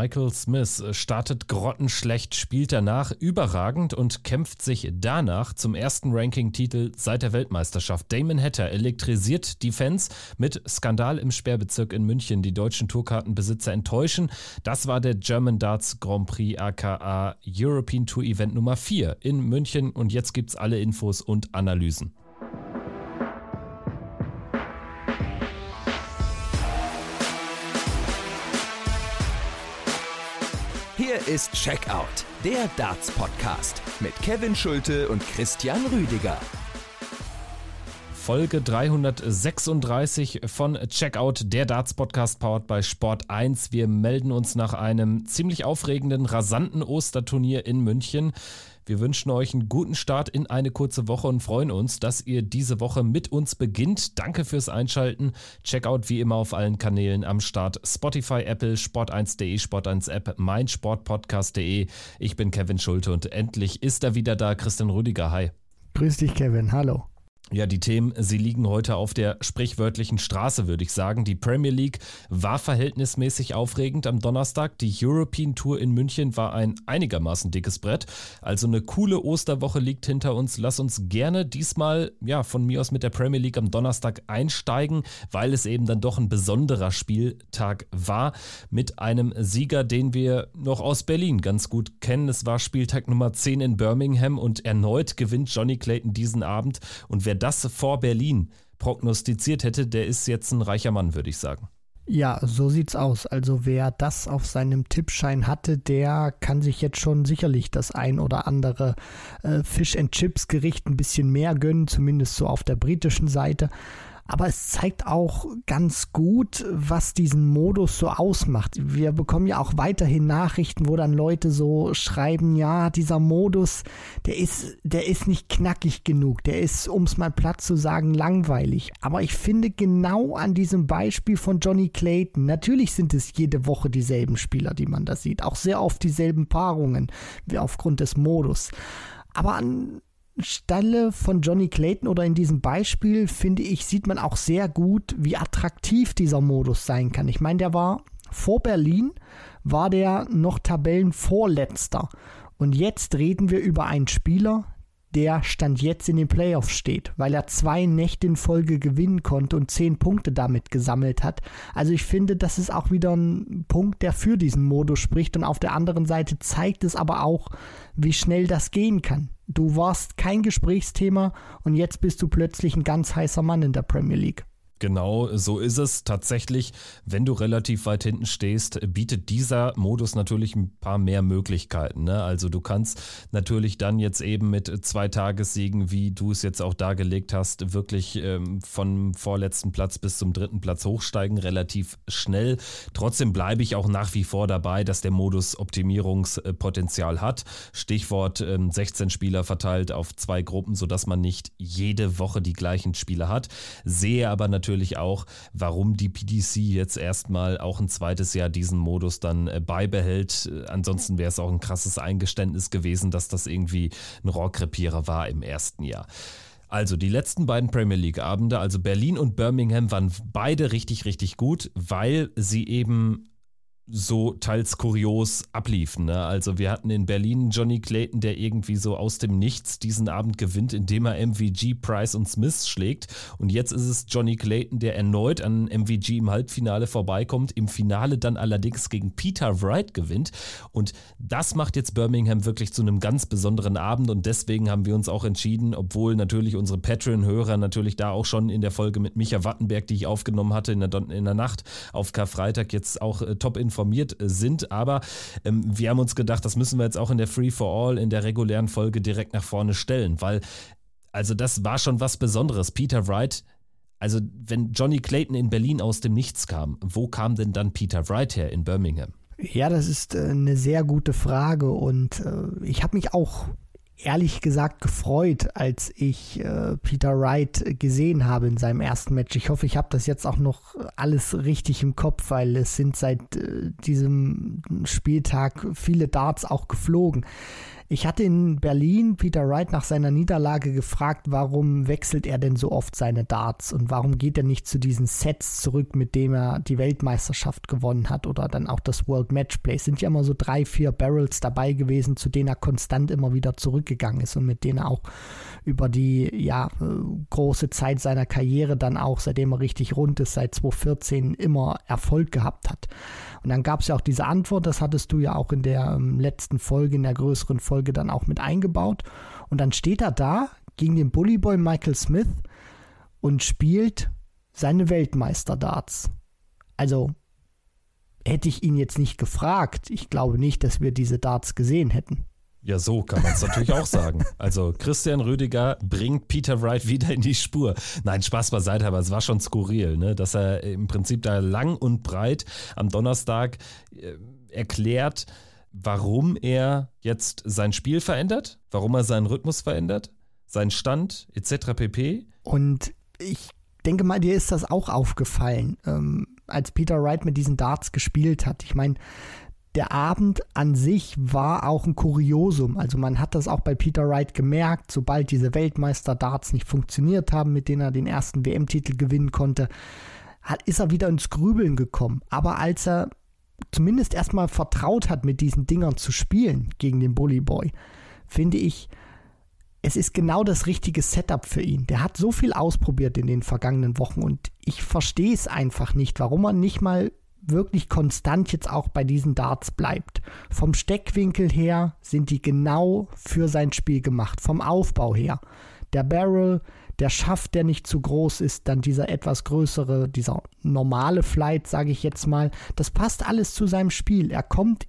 Michael Smith startet grottenschlecht, spielt danach überragend und kämpft sich danach zum ersten Ranking-Titel seit der Weltmeisterschaft. Damon Hatter elektrisiert die Fans mit Skandal im Sperrbezirk in München. Die deutschen Tourkartenbesitzer enttäuschen. Das war der German Darts Grand Prix aka European Tour Event Nummer 4 in München und jetzt gibt's alle Infos und Analysen. Ist Checkout, der Darts Podcast mit Kevin Schulte und Christian Rüdiger. Folge 336 von Checkout, der Darts Podcast powered by Sport 1. Wir melden uns nach einem ziemlich aufregenden, rasanten Osterturnier in München. Wir wünschen euch einen guten Start in eine kurze Woche und freuen uns, dass ihr diese Woche mit uns beginnt. Danke fürs Einschalten. Checkout wie immer auf allen Kanälen am Start. Spotify, Apple, Sport1.de, Sport1 App, meinsportpodcast.de. Ich bin Kevin Schulte und endlich ist er wieder da. Christian Rüdiger, hi. Grüß dich, Kevin. Hallo. Ja, die Themen, sie liegen heute auf der sprichwörtlichen Straße, würde ich sagen. Die Premier League war verhältnismäßig aufregend am Donnerstag. Die European Tour in München war ein einigermaßen dickes Brett. Also eine coole Osterwoche liegt hinter uns. Lass uns gerne diesmal, ja, von mir aus mit der Premier League am Donnerstag einsteigen, weil es eben dann doch ein besonderer Spieltag war mit einem Sieger, den wir noch aus Berlin ganz gut kennen. Es war Spieltag Nummer 10 in Birmingham und erneut gewinnt Johnny Clayton diesen Abend. Und wer das vor Berlin prognostiziert hätte, der ist jetzt ein reicher Mann, würde ich sagen. Ja, so sieht's aus. Also wer das auf seinem Tippschein hatte, der kann sich jetzt schon sicherlich das ein oder andere äh, Fish and Chips Gericht ein bisschen mehr gönnen, zumindest so auf der britischen Seite aber es zeigt auch ganz gut, was diesen Modus so ausmacht. Wir bekommen ja auch weiterhin Nachrichten, wo dann Leute so schreiben, ja, dieser Modus, der ist, der ist nicht knackig genug, der ist, um es mal platt zu sagen, langweilig. Aber ich finde genau an diesem Beispiel von Johnny Clayton, natürlich sind es jede Woche dieselben Spieler, die man da sieht, auch sehr oft dieselben Paarungen, wie aufgrund des Modus. Aber an Stelle von Johnny Clayton oder in diesem Beispiel, finde ich, sieht man auch sehr gut, wie attraktiv dieser Modus sein kann. Ich meine, der war vor Berlin, war der noch Tabellenvorletzter. Und jetzt reden wir über einen Spieler, der Stand jetzt in den Playoffs steht, weil er zwei Nächte in Folge gewinnen konnte und zehn Punkte damit gesammelt hat. Also ich finde, das ist auch wieder ein Punkt, der für diesen Modus spricht und auf der anderen Seite zeigt es aber auch, wie schnell das gehen kann. Du warst kein Gesprächsthema und jetzt bist du plötzlich ein ganz heißer Mann in der Premier League. Genau, so ist es tatsächlich. Wenn du relativ weit hinten stehst, bietet dieser Modus natürlich ein paar mehr Möglichkeiten. Ne? Also du kannst natürlich dann jetzt eben mit zwei Tagessiegen, wie du es jetzt auch dargelegt hast, wirklich ähm, vom vorletzten Platz bis zum dritten Platz hochsteigen, relativ schnell. Trotzdem bleibe ich auch nach wie vor dabei, dass der Modus Optimierungspotenzial hat. Stichwort ähm, 16 Spieler verteilt auf zwei Gruppen, sodass man nicht jede Woche die gleichen Spieler hat. Sehe aber natürlich natürlich auch, warum die PDC jetzt erstmal auch ein zweites Jahr diesen Modus dann äh, beibehält. Äh, ansonsten wäre es auch ein krasses Eingeständnis gewesen, dass das irgendwie ein Rohrkrepierer war im ersten Jahr. Also die letzten beiden Premier League Abende, also Berlin und Birmingham, waren beide richtig, richtig gut, weil sie eben so teils kurios abliefen. Ne? Also wir hatten in Berlin Johnny Clayton, der irgendwie so aus dem Nichts diesen Abend gewinnt, indem er MVG, Price und Smith schlägt. Und jetzt ist es Johnny Clayton, der erneut an MVG im Halbfinale vorbeikommt, im Finale dann allerdings gegen Peter Wright gewinnt. Und das macht jetzt Birmingham wirklich zu einem ganz besonderen Abend und deswegen haben wir uns auch entschieden, obwohl natürlich unsere Patreon-Hörer natürlich da auch schon in der Folge mit Micha Wattenberg, die ich aufgenommen hatte in der, in der Nacht auf Karfreitag, jetzt auch äh, top informiert informiert äh, sind. Aber ähm, wir haben uns gedacht, das müssen wir jetzt auch in der Free for All, in der regulären Folge direkt nach vorne stellen, weil also das war schon was Besonderes. Peter Wright also, wenn Johnny Clayton in Berlin aus dem Nichts kam, wo kam denn dann Peter Wright her in Birmingham? Ja, das ist äh, eine sehr gute Frage und äh, ich habe mich auch ehrlich gesagt gefreut, als ich äh, Peter Wright gesehen habe in seinem ersten Match. Ich hoffe, ich habe das jetzt auch noch alles richtig im Kopf, weil es sind seit äh, diesem Spieltag viele Darts auch geflogen. Ich hatte in Berlin Peter Wright nach seiner Niederlage gefragt, warum wechselt er denn so oft seine Darts und warum geht er nicht zu diesen Sets zurück, mit dem er die Weltmeisterschaft gewonnen hat oder dann auch das World Matchplay. Es sind ja immer so drei, vier Barrels dabei gewesen, zu denen er konstant immer wieder zurückgegangen ist und mit denen er auch über die ja, große Zeit seiner Karriere dann auch, seitdem er richtig rund ist, seit 2014 immer Erfolg gehabt hat. Und dann gab es ja auch diese Antwort, das hattest du ja auch in der ähm, letzten Folge, in der größeren Folge dann auch mit eingebaut. Und dann steht er da gegen den Bullyboy Michael Smith und spielt seine Weltmeister-Darts. Also hätte ich ihn jetzt nicht gefragt, ich glaube nicht, dass wir diese Darts gesehen hätten. Ja, so kann man es natürlich auch sagen. Also Christian Rüdiger bringt Peter Wright wieder in die Spur. Nein, Spaß beiseite, aber es war schon skurril, ne? dass er im Prinzip da lang und breit am Donnerstag äh, erklärt, warum er jetzt sein Spiel verändert, warum er seinen Rhythmus verändert, seinen Stand etc. pp. Und ich denke mal, dir ist das auch aufgefallen, ähm, als Peter Wright mit diesen Darts gespielt hat. Ich meine, der Abend an sich war auch ein Kuriosum. Also man hat das auch bei Peter Wright gemerkt, sobald diese Weltmeister-Darts nicht funktioniert haben, mit denen er den ersten WM-Titel gewinnen konnte, hat, ist er wieder ins Grübeln gekommen. Aber als er zumindest erstmal vertraut hat, mit diesen Dingern zu spielen gegen den Bully Boy, finde ich, es ist genau das richtige Setup für ihn. Der hat so viel ausprobiert in den vergangenen Wochen und ich verstehe es einfach nicht, warum er nicht mal wirklich konstant jetzt auch bei diesen Darts bleibt. Vom Steckwinkel her sind die genau für sein Spiel gemacht, vom Aufbau her. Der Barrel, der Schaft, der nicht zu groß ist, dann dieser etwas größere, dieser normale Flight, sage ich jetzt mal, das passt alles zu seinem Spiel. Er kommt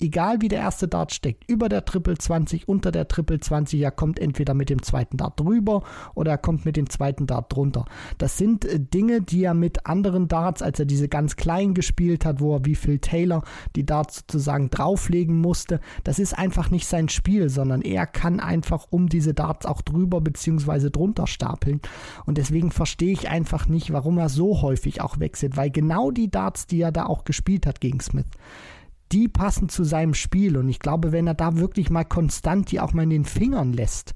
egal wie der erste Dart steckt, über der Triple 20, unter der Triple 20, er kommt entweder mit dem zweiten Dart drüber oder er kommt mit dem zweiten Dart drunter. Das sind äh, Dinge, die er mit anderen Darts, als er diese ganz kleinen gespielt hat, wo er wie Phil Taylor die Darts sozusagen drauflegen musste, das ist einfach nicht sein Spiel, sondern er kann einfach um diese Darts auch drüber bzw. drunter stapeln. Und deswegen verstehe ich einfach nicht, warum er so häufig auch wechselt, weil genau die Darts, die er da auch gespielt hat gegen Smith, die passen zu seinem Spiel. Und ich glaube, wenn er da wirklich mal konstant die auch mal in den Fingern lässt,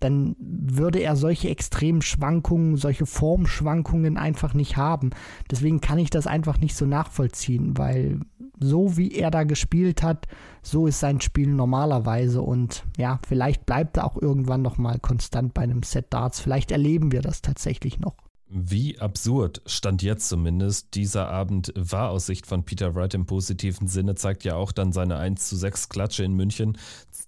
dann würde er solche extremen Schwankungen, solche Formschwankungen einfach nicht haben. Deswegen kann ich das einfach nicht so nachvollziehen, weil so wie er da gespielt hat, so ist sein Spiel normalerweise und ja, vielleicht bleibt er auch irgendwann noch mal konstant bei einem Set Darts. Vielleicht erleben wir das tatsächlich noch. Wie absurd, stand jetzt zumindest, dieser Abend war aus Sicht von Peter Wright im positiven Sinne, zeigt ja auch dann seine 1 zu 6 Klatsche in München.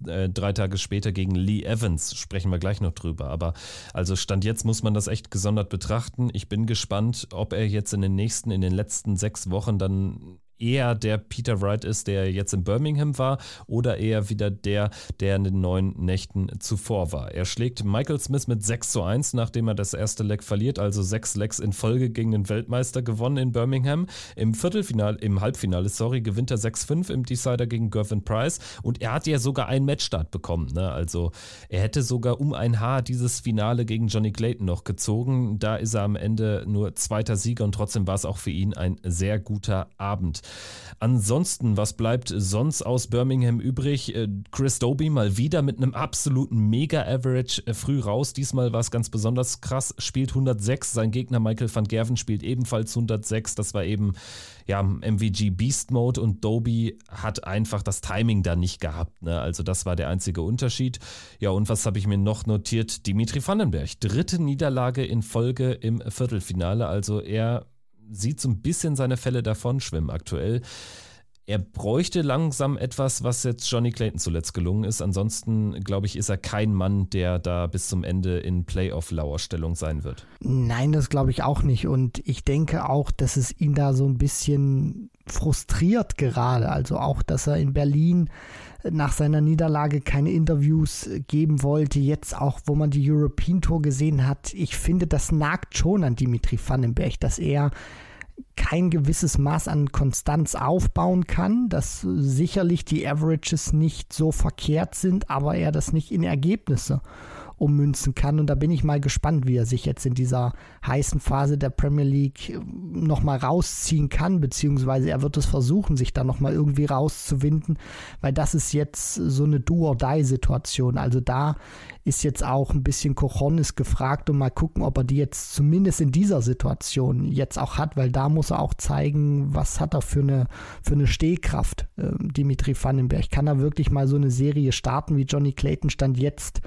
Äh, drei Tage später gegen Lee Evans, sprechen wir gleich noch drüber. Aber also Stand jetzt muss man das echt gesondert betrachten. Ich bin gespannt, ob er jetzt in den nächsten, in den letzten sechs Wochen dann eher der Peter Wright ist, der jetzt in Birmingham war, oder eher wieder der, der in den neun Nächten zuvor war. Er schlägt Michael Smith mit 6 zu 1, nachdem er das erste Leck verliert, also sechs Lecks in Folge gegen den Weltmeister gewonnen in Birmingham. Im Viertelfinale, im Halbfinale, sorry, gewinnt er 6-5 im Decider gegen Gervin Price und er hat ja sogar einen Matchstart bekommen. Ne? Also er hätte sogar um ein Haar dieses Finale gegen Johnny Clayton noch gezogen. Da ist er am Ende nur zweiter Sieger und trotzdem war es auch für ihn ein sehr guter Abend. Ansonsten, was bleibt sonst aus Birmingham übrig? Äh, Chris Doby mal wieder mit einem absoluten Mega-Average äh, früh raus. Diesmal war es ganz besonders krass, spielt 106. Sein Gegner Michael van Gerven spielt ebenfalls 106. Das war eben ja, MVG Beast Mode und Doby hat einfach das Timing da nicht gehabt. Ne? Also das war der einzige Unterschied. Ja, und was habe ich mir noch notiert? Dimitri Vandenberg. Dritte Niederlage in Folge im Viertelfinale. Also er sieht so ein bisschen seine Fälle davon schwimmen aktuell. Er bräuchte langsam etwas, was jetzt Johnny Clayton zuletzt gelungen ist. Ansonsten, glaube ich, ist er kein Mann, der da bis zum Ende in Playoff-Lauerstellung sein wird. Nein, das glaube ich auch nicht. Und ich denke auch, dass es ihn da so ein bisschen frustriert gerade. Also auch, dass er in Berlin nach seiner Niederlage keine Interviews geben wollte. Jetzt auch, wo man die European Tour gesehen hat. Ich finde, das nagt schon an Dimitri Vandenberg, dass er kein gewisses Maß an Konstanz aufbauen kann, dass sicherlich die Averages nicht so verkehrt sind, aber er das nicht in Ergebnisse ummünzen kann. Und da bin ich mal gespannt, wie er sich jetzt in dieser heißen Phase der Premier League äh, nochmal rausziehen kann, beziehungsweise er wird es versuchen, sich da nochmal irgendwie rauszuwinden, weil das ist jetzt so eine Do-or-Die-Situation. Also da ist jetzt auch ein bisschen Cochonis gefragt und mal gucken, ob er die jetzt zumindest in dieser Situation jetzt auch hat, weil da muss er auch zeigen, was hat er für eine, für eine Stehkraft, äh, Dimitri Vandenberg. Kann er wirklich mal so eine Serie starten, wie Johnny Clayton stand jetzt?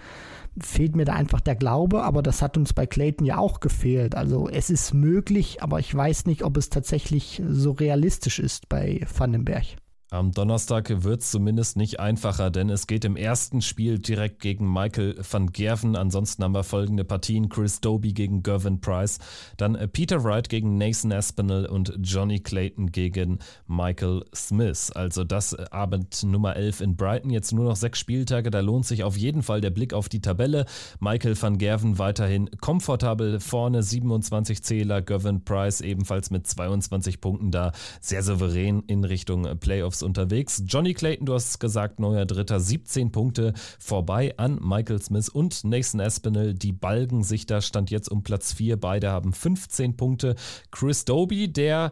Fehlt mir da einfach der Glaube, aber das hat uns bei Clayton ja auch gefehlt. Also es ist möglich, aber ich weiß nicht, ob es tatsächlich so realistisch ist bei Vandenberg. Am Donnerstag wird es zumindest nicht einfacher, denn es geht im ersten Spiel direkt gegen Michael van Gerven. Ansonsten haben wir folgende Partien: Chris Doby gegen Gervin Price, dann äh, Peter Wright gegen Nathan Aspinall und Johnny Clayton gegen Michael Smith. Also das äh, Abend Nummer 11 in Brighton. Jetzt nur noch sechs Spieltage, da lohnt sich auf jeden Fall der Blick auf die Tabelle. Michael van Gerven weiterhin komfortabel vorne, 27 Zähler. Gervin Price ebenfalls mit 22 Punkten da, sehr souverän in Richtung Playoffs unterwegs. Johnny Clayton, du hast gesagt, neuer Dritter, 17 Punkte vorbei an Michael Smith und Nathan Aspinall. Die balgen sich da, stand jetzt um Platz 4. Beide haben 15 Punkte. Chris Doby, der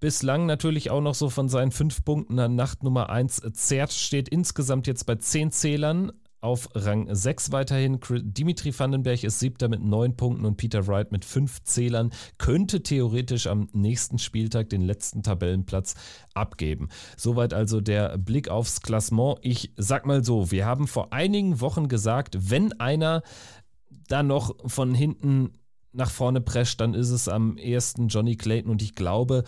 bislang natürlich auch noch so von seinen fünf Punkten an Nacht Nummer 1 zerrt, steht insgesamt jetzt bei 10 Zählern, auf Rang 6 weiterhin. Dimitri Vandenberg ist siebter mit neun Punkten und Peter Wright mit fünf Zählern. Könnte theoretisch am nächsten Spieltag den letzten Tabellenplatz abgeben. Soweit also der Blick aufs Klassement. Ich sag mal so, wir haben vor einigen Wochen gesagt, wenn einer da noch von hinten nach vorne prescht, dann ist es am ersten Johnny Clayton und ich glaube,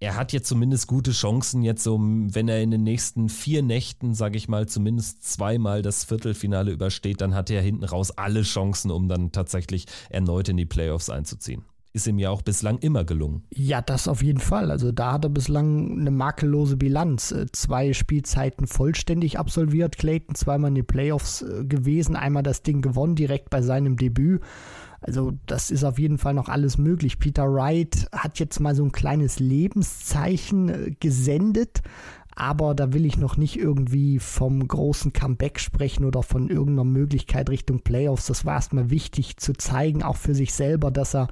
er hat jetzt zumindest gute Chancen, jetzt so, wenn er in den nächsten vier Nächten, sage ich mal, zumindest zweimal das Viertelfinale übersteht, dann hat er hinten raus alle Chancen, um dann tatsächlich erneut in die Playoffs einzuziehen ist ihm ja auch bislang immer gelungen. Ja, das auf jeden Fall. Also da hat er bislang eine makellose Bilanz. Äh, zwei Spielzeiten vollständig absolviert. Clayton zweimal in die Playoffs äh, gewesen, einmal das Ding gewonnen, direkt bei seinem Debüt. Also das ist auf jeden Fall noch alles möglich. Peter Wright hat jetzt mal so ein kleines Lebenszeichen äh, gesendet, aber da will ich noch nicht irgendwie vom großen Comeback sprechen oder von irgendeiner Möglichkeit Richtung Playoffs. Das war erstmal wichtig zu zeigen, auch für sich selber, dass er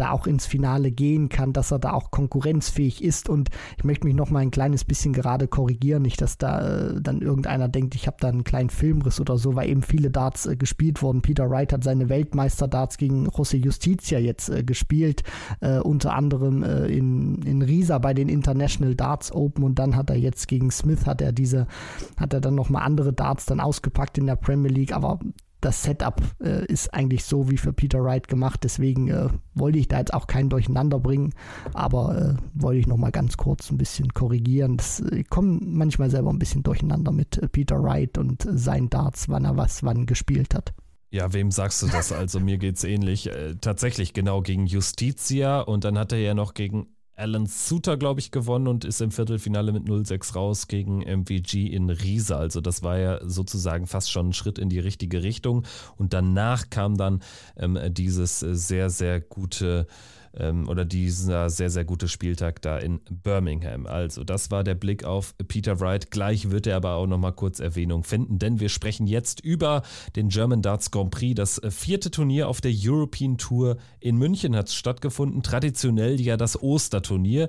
da auch ins Finale gehen kann, dass er da auch konkurrenzfähig ist. Und ich möchte mich noch mal ein kleines bisschen gerade korrigieren, nicht, dass da äh, dann irgendeiner denkt, ich habe da einen kleinen Filmriss oder so, weil eben viele Darts äh, gespielt wurden. Peter Wright hat seine Weltmeister-Darts gegen José Justicia jetzt äh, gespielt, äh, unter anderem äh, in, in Riesa bei den International Darts Open und dann hat er jetzt gegen Smith hat er diese, hat er dann nochmal andere Darts dann ausgepackt in der Premier League, aber das Setup äh, ist eigentlich so wie für Peter Wright gemacht. Deswegen äh, wollte ich da jetzt auch keinen Durcheinander bringen, aber äh, wollte ich noch mal ganz kurz ein bisschen korrigieren. Das, ich komme manchmal selber ein bisschen durcheinander mit äh, Peter Wright und seinen Darts, wann er was wann gespielt hat. Ja, wem sagst du das? Also mir geht es ähnlich. Äh, tatsächlich genau gegen Justitia und dann hat er ja noch gegen Alan Suter, glaube ich, gewonnen und ist im Viertelfinale mit 0-6 raus gegen MVG in Riesa. Also das war ja sozusagen fast schon ein Schritt in die richtige Richtung. Und danach kam dann ähm, dieses äh, sehr, sehr gute ähm, oder dieser sehr, sehr gute Spieltag da in Birmingham. Also, das war der Blick auf Peter Wright. Gleich wird er aber auch nochmal kurz Erwähnung finden, denn wir sprechen jetzt über den German Darts Grand Prix. Das vierte Turnier auf der European Tour in München hat stattgefunden. Traditionell ja das Osterturnier.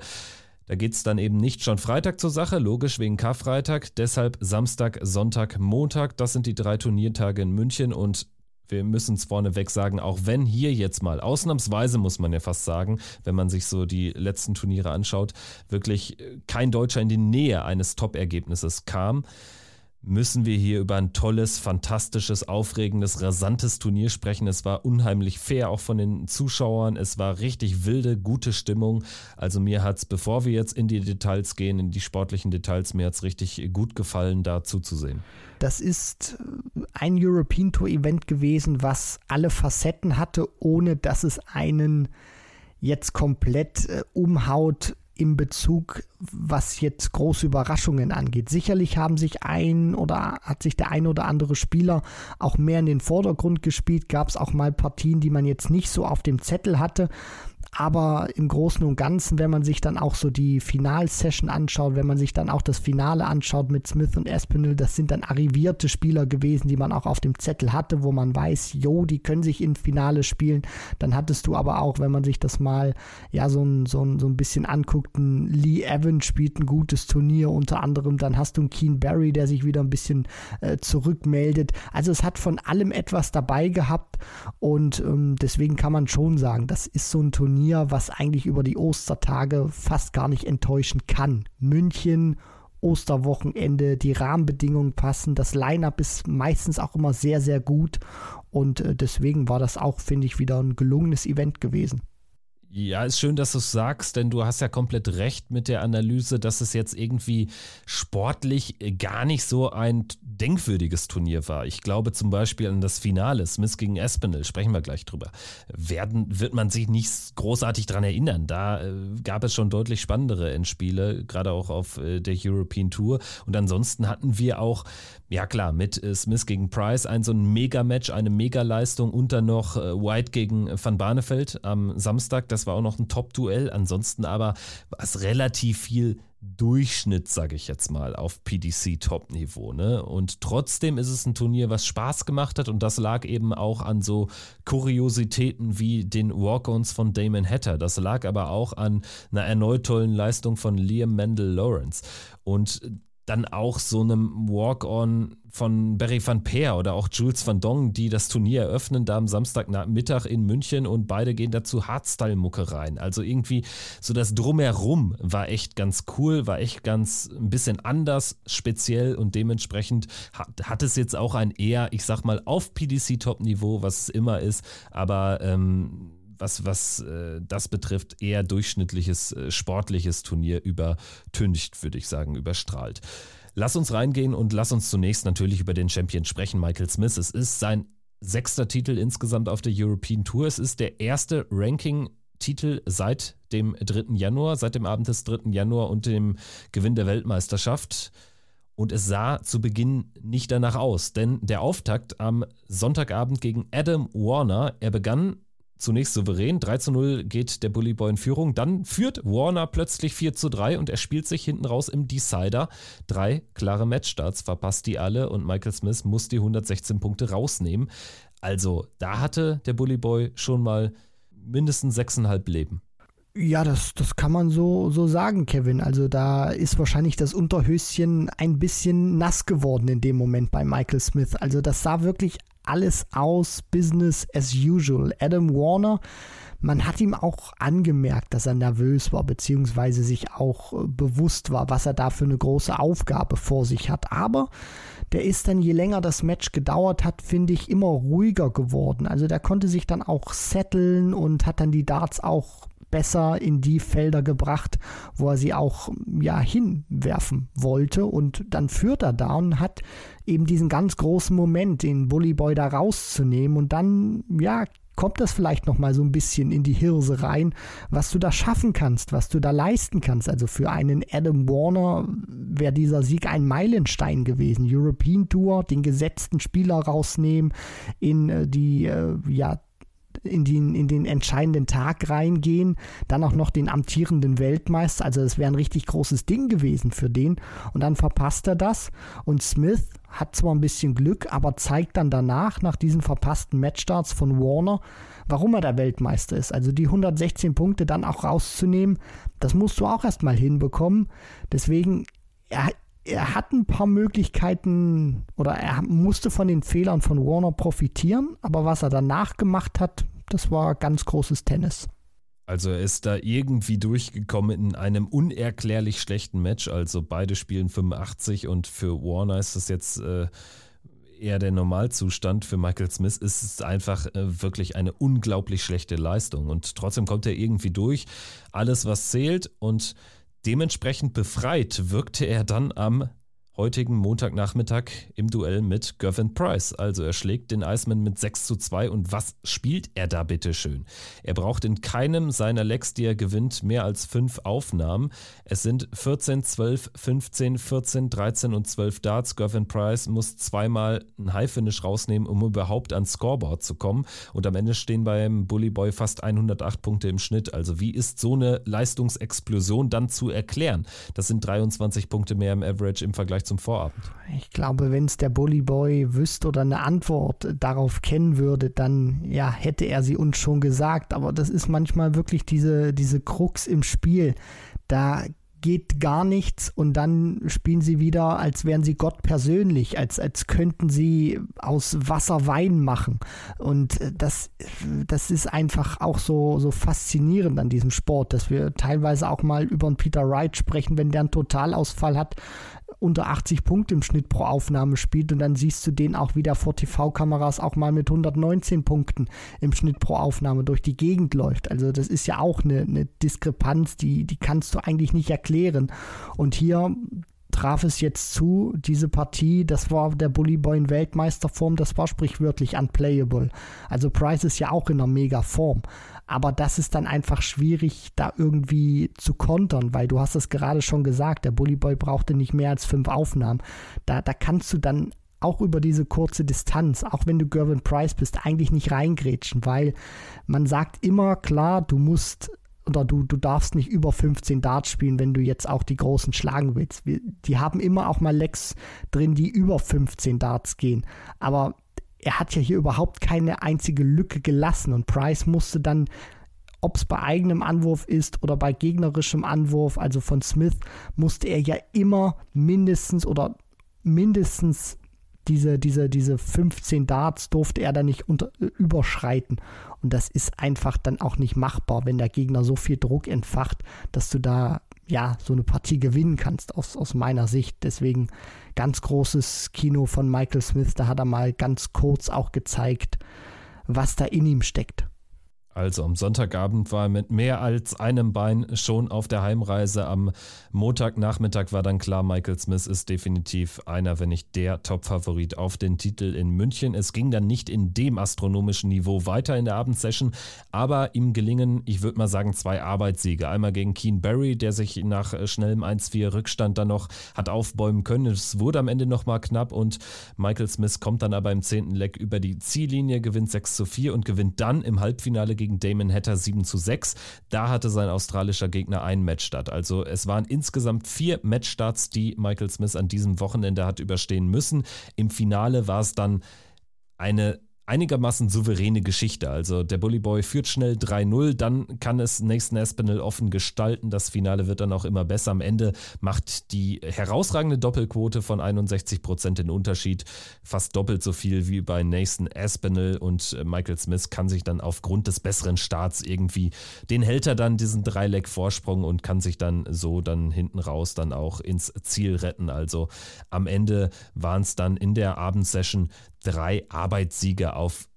Da geht es dann eben nicht schon Freitag zur Sache, logisch wegen Karfreitag. Deshalb Samstag, Sonntag, Montag. Das sind die drei Turniertage in München und wir müssen es vorneweg sagen, auch wenn hier jetzt mal, ausnahmsweise muss man ja fast sagen, wenn man sich so die letzten Turniere anschaut, wirklich kein Deutscher in die Nähe eines Top-Ergebnisses kam müssen wir hier über ein tolles, fantastisches, aufregendes, rasantes Turnier sprechen. Es war unheimlich fair, auch von den Zuschauern. Es war richtig wilde, gute Stimmung. Also mir hat es, bevor wir jetzt in die Details gehen, in die sportlichen Details, mir hat es richtig gut gefallen, da zuzusehen. Das ist ein European Tour Event gewesen, was alle Facetten hatte, ohne dass es einen jetzt komplett äh, umhaut im Bezug, was jetzt große Überraschungen angeht. Sicherlich haben sich ein oder hat sich der ein oder andere Spieler auch mehr in den Vordergrund gespielt. Gab es auch mal Partien, die man jetzt nicht so auf dem Zettel hatte. Aber im Großen und Ganzen, wenn man sich dann auch so die Finalsession anschaut, wenn man sich dann auch das Finale anschaut mit Smith und Espinel, das sind dann arrivierte Spieler gewesen, die man auch auf dem Zettel hatte, wo man weiß, jo, die können sich im Finale spielen. Dann hattest du aber auch, wenn man sich das mal ja so ein, so ein, so ein bisschen anguckt, ein Lee Evans spielt ein gutes Turnier unter anderem, dann hast du einen Keen Barry, der sich wieder ein bisschen äh, zurückmeldet. Also es hat von allem etwas dabei gehabt und ähm, deswegen kann man schon sagen, das ist so ein Turnier, Turnier, was eigentlich über die Ostertage fast gar nicht enttäuschen kann. München, Osterwochenende, die Rahmenbedingungen passen, das Line-up ist meistens auch immer sehr, sehr gut und äh, deswegen war das auch, finde ich, wieder ein gelungenes Event gewesen. Ja, ist schön, dass du es sagst, denn du hast ja komplett recht mit der Analyse, dass es jetzt irgendwie sportlich gar nicht so ein denkwürdiges Turnier war. Ich glaube zum Beispiel an das Finale, Smith gegen Espinel, sprechen wir gleich drüber. Werden, wird man sich nicht großartig daran erinnern. Da äh, gab es schon deutlich spannendere Endspiele, gerade auch auf äh, der European Tour. Und ansonsten hatten wir auch ja klar, mit äh, Smith gegen Price ein so ein Mega-Match, eine Mega-Leistung und dann noch äh, White gegen Van Barneveld am Samstag. Das war auch noch ein Top-Duell. Ansonsten aber war es relativ viel Durchschnitt, sage ich jetzt mal, auf PDC-Top-Niveau. Ne? Und trotzdem ist es ein Turnier, was Spaß gemacht hat und das lag eben auch an so Kuriositäten wie den Walk-Ons von Damon Hatter. Das lag aber auch an einer erneut tollen Leistung von Liam Mendel Lawrence. Und dann auch so einem Walk-on von Barry van Peer oder auch Jules van Dong, die das Turnier eröffnen, da am Samstagmittag in München und beide gehen dazu Hardstyle-Mucke rein. Also irgendwie so das Drumherum war echt ganz cool, war echt ganz ein bisschen anders, speziell und dementsprechend hat, hat es jetzt auch ein eher, ich sag mal, auf PDC-Top-Niveau, was es immer ist, aber ähm, was, was äh, das betrifft, eher durchschnittliches äh, sportliches Turnier übertüncht, würde ich sagen, überstrahlt. Lass uns reingehen und lass uns zunächst natürlich über den Champion sprechen, Michael Smith. Es ist sein sechster Titel insgesamt auf der European Tour. Es ist der erste Ranking-Titel seit dem 3. Januar, seit dem Abend des 3. Januar und dem Gewinn der Weltmeisterschaft. Und es sah zu Beginn nicht danach aus, denn der Auftakt am Sonntagabend gegen Adam Warner, er begann zunächst souverän. 3 zu 0 geht der Bully Boy in Führung. Dann führt Warner plötzlich 4 zu 3 und er spielt sich hinten raus im Decider. Drei klare Matchstarts, verpasst die alle und Michael Smith muss die 116 Punkte rausnehmen. Also, da hatte der Bully Boy schon mal mindestens 6,5 Leben. Ja, das, das kann man so, so sagen, Kevin. Also da ist wahrscheinlich das Unterhöschen ein bisschen nass geworden in dem Moment bei Michael Smith. Also das sah wirklich alles aus, Business as usual. Adam Warner, man hat ihm auch angemerkt, dass er nervös war, beziehungsweise sich auch äh, bewusst war, was er da für eine große Aufgabe vor sich hat. Aber der ist dann, je länger das Match gedauert hat, finde ich, immer ruhiger geworden. Also der konnte sich dann auch setteln und hat dann die Darts auch besser in die Felder gebracht, wo er sie auch ja hinwerfen wollte und dann führt er da und hat eben diesen ganz großen Moment, den Bully Boy da rauszunehmen und dann ja kommt das vielleicht noch mal so ein bisschen in die Hirse rein, was du da schaffen kannst, was du da leisten kannst. Also für einen Adam Warner wäre dieser Sieg ein Meilenstein gewesen. European Tour, den gesetzten Spieler rausnehmen, in äh, die äh, ja in den, in den entscheidenden Tag reingehen, dann auch noch den amtierenden Weltmeister, also es wäre ein richtig großes Ding gewesen für den und dann verpasst er das und Smith hat zwar ein bisschen Glück, aber zeigt dann danach, nach diesen verpassten Matchstarts von Warner, warum er der Weltmeister ist. Also die 116 Punkte dann auch rauszunehmen, das musst du auch erstmal hinbekommen. Deswegen, er, er hat ein paar Möglichkeiten oder er musste von den Fehlern von Warner profitieren, aber was er danach gemacht hat, das war ganz großes Tennis. Also er ist da irgendwie durchgekommen in einem unerklärlich schlechten Match. Also beide spielen 85 und für Warner ist das jetzt äh, eher der Normalzustand. Für Michael Smith ist es einfach äh, wirklich eine unglaublich schlechte Leistung. Und trotzdem kommt er irgendwie durch. Alles, was zählt und Dementsprechend befreit wirkte er dann am heutigen Montagnachmittag im Duell mit Gervin Price. Also er schlägt den Iceman mit 6 zu 2 und was spielt er da bitte schön? Er braucht in keinem seiner Lecks, die er gewinnt, mehr als fünf Aufnahmen. Es sind 14, 12, 15, 14, 13 und 12 Darts. Gervin Price muss zweimal ein High-Finish rausnehmen, um überhaupt ans Scoreboard zu kommen und am Ende stehen beim Bully Boy fast 108 Punkte im Schnitt. Also wie ist so eine Leistungsexplosion dann zu erklären? Das sind 23 Punkte mehr im Average im Vergleich zu zum Vorabend? Ich glaube, wenn es der Bully Boy wüsste oder eine Antwort darauf kennen würde, dann ja, hätte er sie uns schon gesagt. Aber das ist manchmal wirklich diese, diese Krux im Spiel. Da geht gar nichts und dann spielen sie wieder, als wären sie Gott persönlich, als, als könnten sie aus Wasser Wein machen. Und das, das ist einfach auch so, so faszinierend an diesem Sport, dass wir teilweise auch mal über einen Peter Wright sprechen, wenn der einen Totalausfall hat, unter 80 Punkte im Schnitt pro Aufnahme spielt und dann siehst du den auch wieder vor TV-Kameras auch mal mit 119 Punkten im Schnitt pro Aufnahme durch die Gegend läuft. Also das ist ja auch eine, eine Diskrepanz, die, die kannst du eigentlich nicht erklären. Und hier traf es jetzt zu, diese Partie, das war der Bully Boy in Weltmeisterform, das war sprichwörtlich unplayable. Also Price ist ja auch in einer mega Form. Aber das ist dann einfach schwierig, da irgendwie zu kontern, weil du hast es gerade schon gesagt, der Bully Boy brauchte nicht mehr als fünf Aufnahmen. Da, da kannst du dann auch über diese kurze Distanz, auch wenn du Gervin Price bist, eigentlich nicht reingrätschen, weil man sagt immer klar, du musst oder du, du darfst nicht über 15 Darts spielen, wenn du jetzt auch die Großen schlagen willst. Die haben immer auch mal Lecks drin, die über 15 Darts gehen. Aber er hat ja hier überhaupt keine einzige Lücke gelassen und Price musste dann, ob es bei eigenem Anwurf ist oder bei gegnerischem Anwurf, also von Smith, musste er ja immer mindestens oder mindestens diese, diese, diese 15 Darts durfte er dann nicht unter, überschreiten. Und das ist einfach dann auch nicht machbar, wenn der Gegner so viel Druck entfacht, dass du da ja so eine Partie gewinnen kannst, aus, aus meiner Sicht. Deswegen ganz großes Kino von Michael Smith, da hat er mal ganz kurz auch gezeigt, was da in ihm steckt. Also am Sonntagabend war er mit mehr als einem Bein schon auf der Heimreise. Am Montagnachmittag war dann klar, Michael Smith ist definitiv einer, wenn nicht der Top-Favorit auf den Titel in München. Es ging dann nicht in dem astronomischen Niveau weiter in der Abendsession, aber ihm gelingen, ich würde mal sagen, zwei Arbeitssiege. Einmal gegen Keen Barry, der sich nach schnellem 1-4 Rückstand dann noch hat aufbäumen können. Es wurde am Ende nochmal knapp und Michael Smith kommt dann aber im zehnten Leck über die Ziellinie, gewinnt 6 zu 4 und gewinnt dann im Halbfinale gegen Damon Hatter 7 zu 6. Da hatte sein australischer Gegner ein Matchstart. Also es waren insgesamt vier Matchstarts, die Michael Smith an diesem Wochenende hat überstehen müssen. Im Finale war es dann eine einigermaßen souveräne Geschichte. Also der Bully Boy führt schnell 3-0, dann kann es Nathan Espinel offen gestalten. Das Finale wird dann auch immer besser. Am Ende macht die herausragende Doppelquote von 61 Prozent den Unterschied. Fast doppelt so viel wie bei Nathan Espinel und äh, Michael Smith kann sich dann aufgrund des besseren Starts irgendwie, den hält er dann diesen Dreileck-Vorsprung und kann sich dann so dann hinten raus dann auch ins Ziel retten. Also am Ende waren es dann in der Abendsession drei Arbeitssiege auf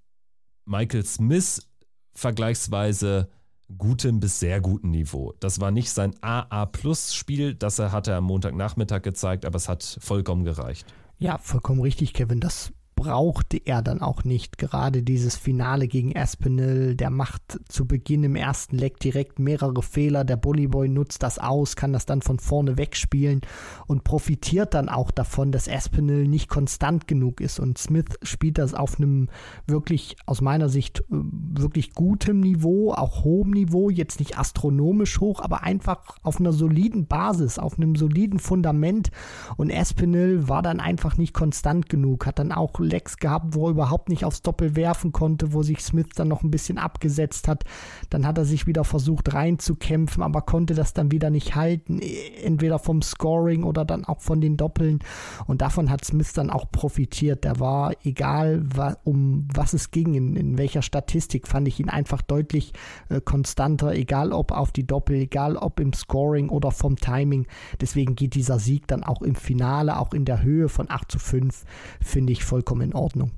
Michael Smith vergleichsweise gutem bis sehr guten Niveau. Das war nicht sein AA-Plus-Spiel, das er hatte am Montagnachmittag gezeigt, aber es hat vollkommen gereicht. Ja, vollkommen richtig, Kevin. Das brauchte er dann auch nicht. Gerade dieses Finale gegen Aspinall, der macht zu Beginn im ersten Leck direkt mehrere Fehler. Der Bullyboy nutzt das aus, kann das dann von vorne wegspielen und profitiert dann auch davon, dass Aspinall nicht konstant genug ist. Und Smith spielt das auf einem wirklich, aus meiner Sicht, äh, wirklich gutem Niveau, auch hohem Niveau, jetzt nicht astronomisch hoch, aber einfach auf einer soliden Basis, auf einem soliden Fundament. Und Aspinall war dann einfach nicht konstant genug, hat dann auch Lecks gehabt, wo er überhaupt nicht aufs Doppel werfen konnte, wo sich Smith dann noch ein bisschen abgesetzt hat. Dann hat er sich wieder versucht reinzukämpfen, aber konnte das dann wieder nicht halten, entweder vom Scoring oder dann auch von den Doppeln. Und davon hat Smith dann auch profitiert. Der war, egal um was es ging, in, in welcher Statistik, fand ich ihn einfach deutlich äh, konstanter, egal ob auf die Doppel, egal ob im Scoring oder vom Timing. Deswegen geht dieser Sieg dann auch im Finale, auch in der Höhe von 8 zu 5, finde ich vollkommen vollkommen in Ordnung.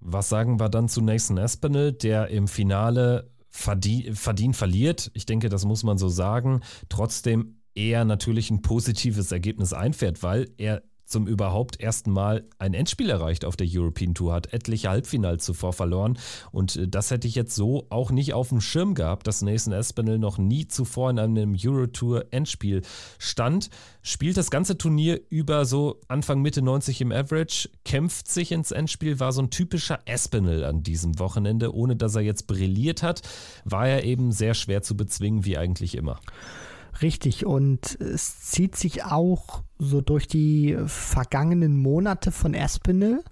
Was sagen wir dann zu Nathan Espinel, der im Finale verdient, verdient verliert? Ich denke, das muss man so sagen. Trotzdem eher natürlich ein positives Ergebnis einfährt, weil er zum überhaupt ersten Mal ein Endspiel erreicht auf der European Tour, hat etliche Halbfinals zuvor verloren und äh, das hätte ich jetzt so auch nicht auf dem Schirm gehabt, dass Nathan Espinel noch nie zuvor in einem Eurotour Endspiel stand, spielt das ganze Turnier über so Anfang Mitte 90 im Average, kämpft sich ins Endspiel, war so ein typischer Espinel an diesem Wochenende, ohne dass er jetzt brilliert hat, war er eben sehr schwer zu bezwingen wie eigentlich immer. Richtig, und es zieht sich auch so durch die vergangenen Monate von Espinel,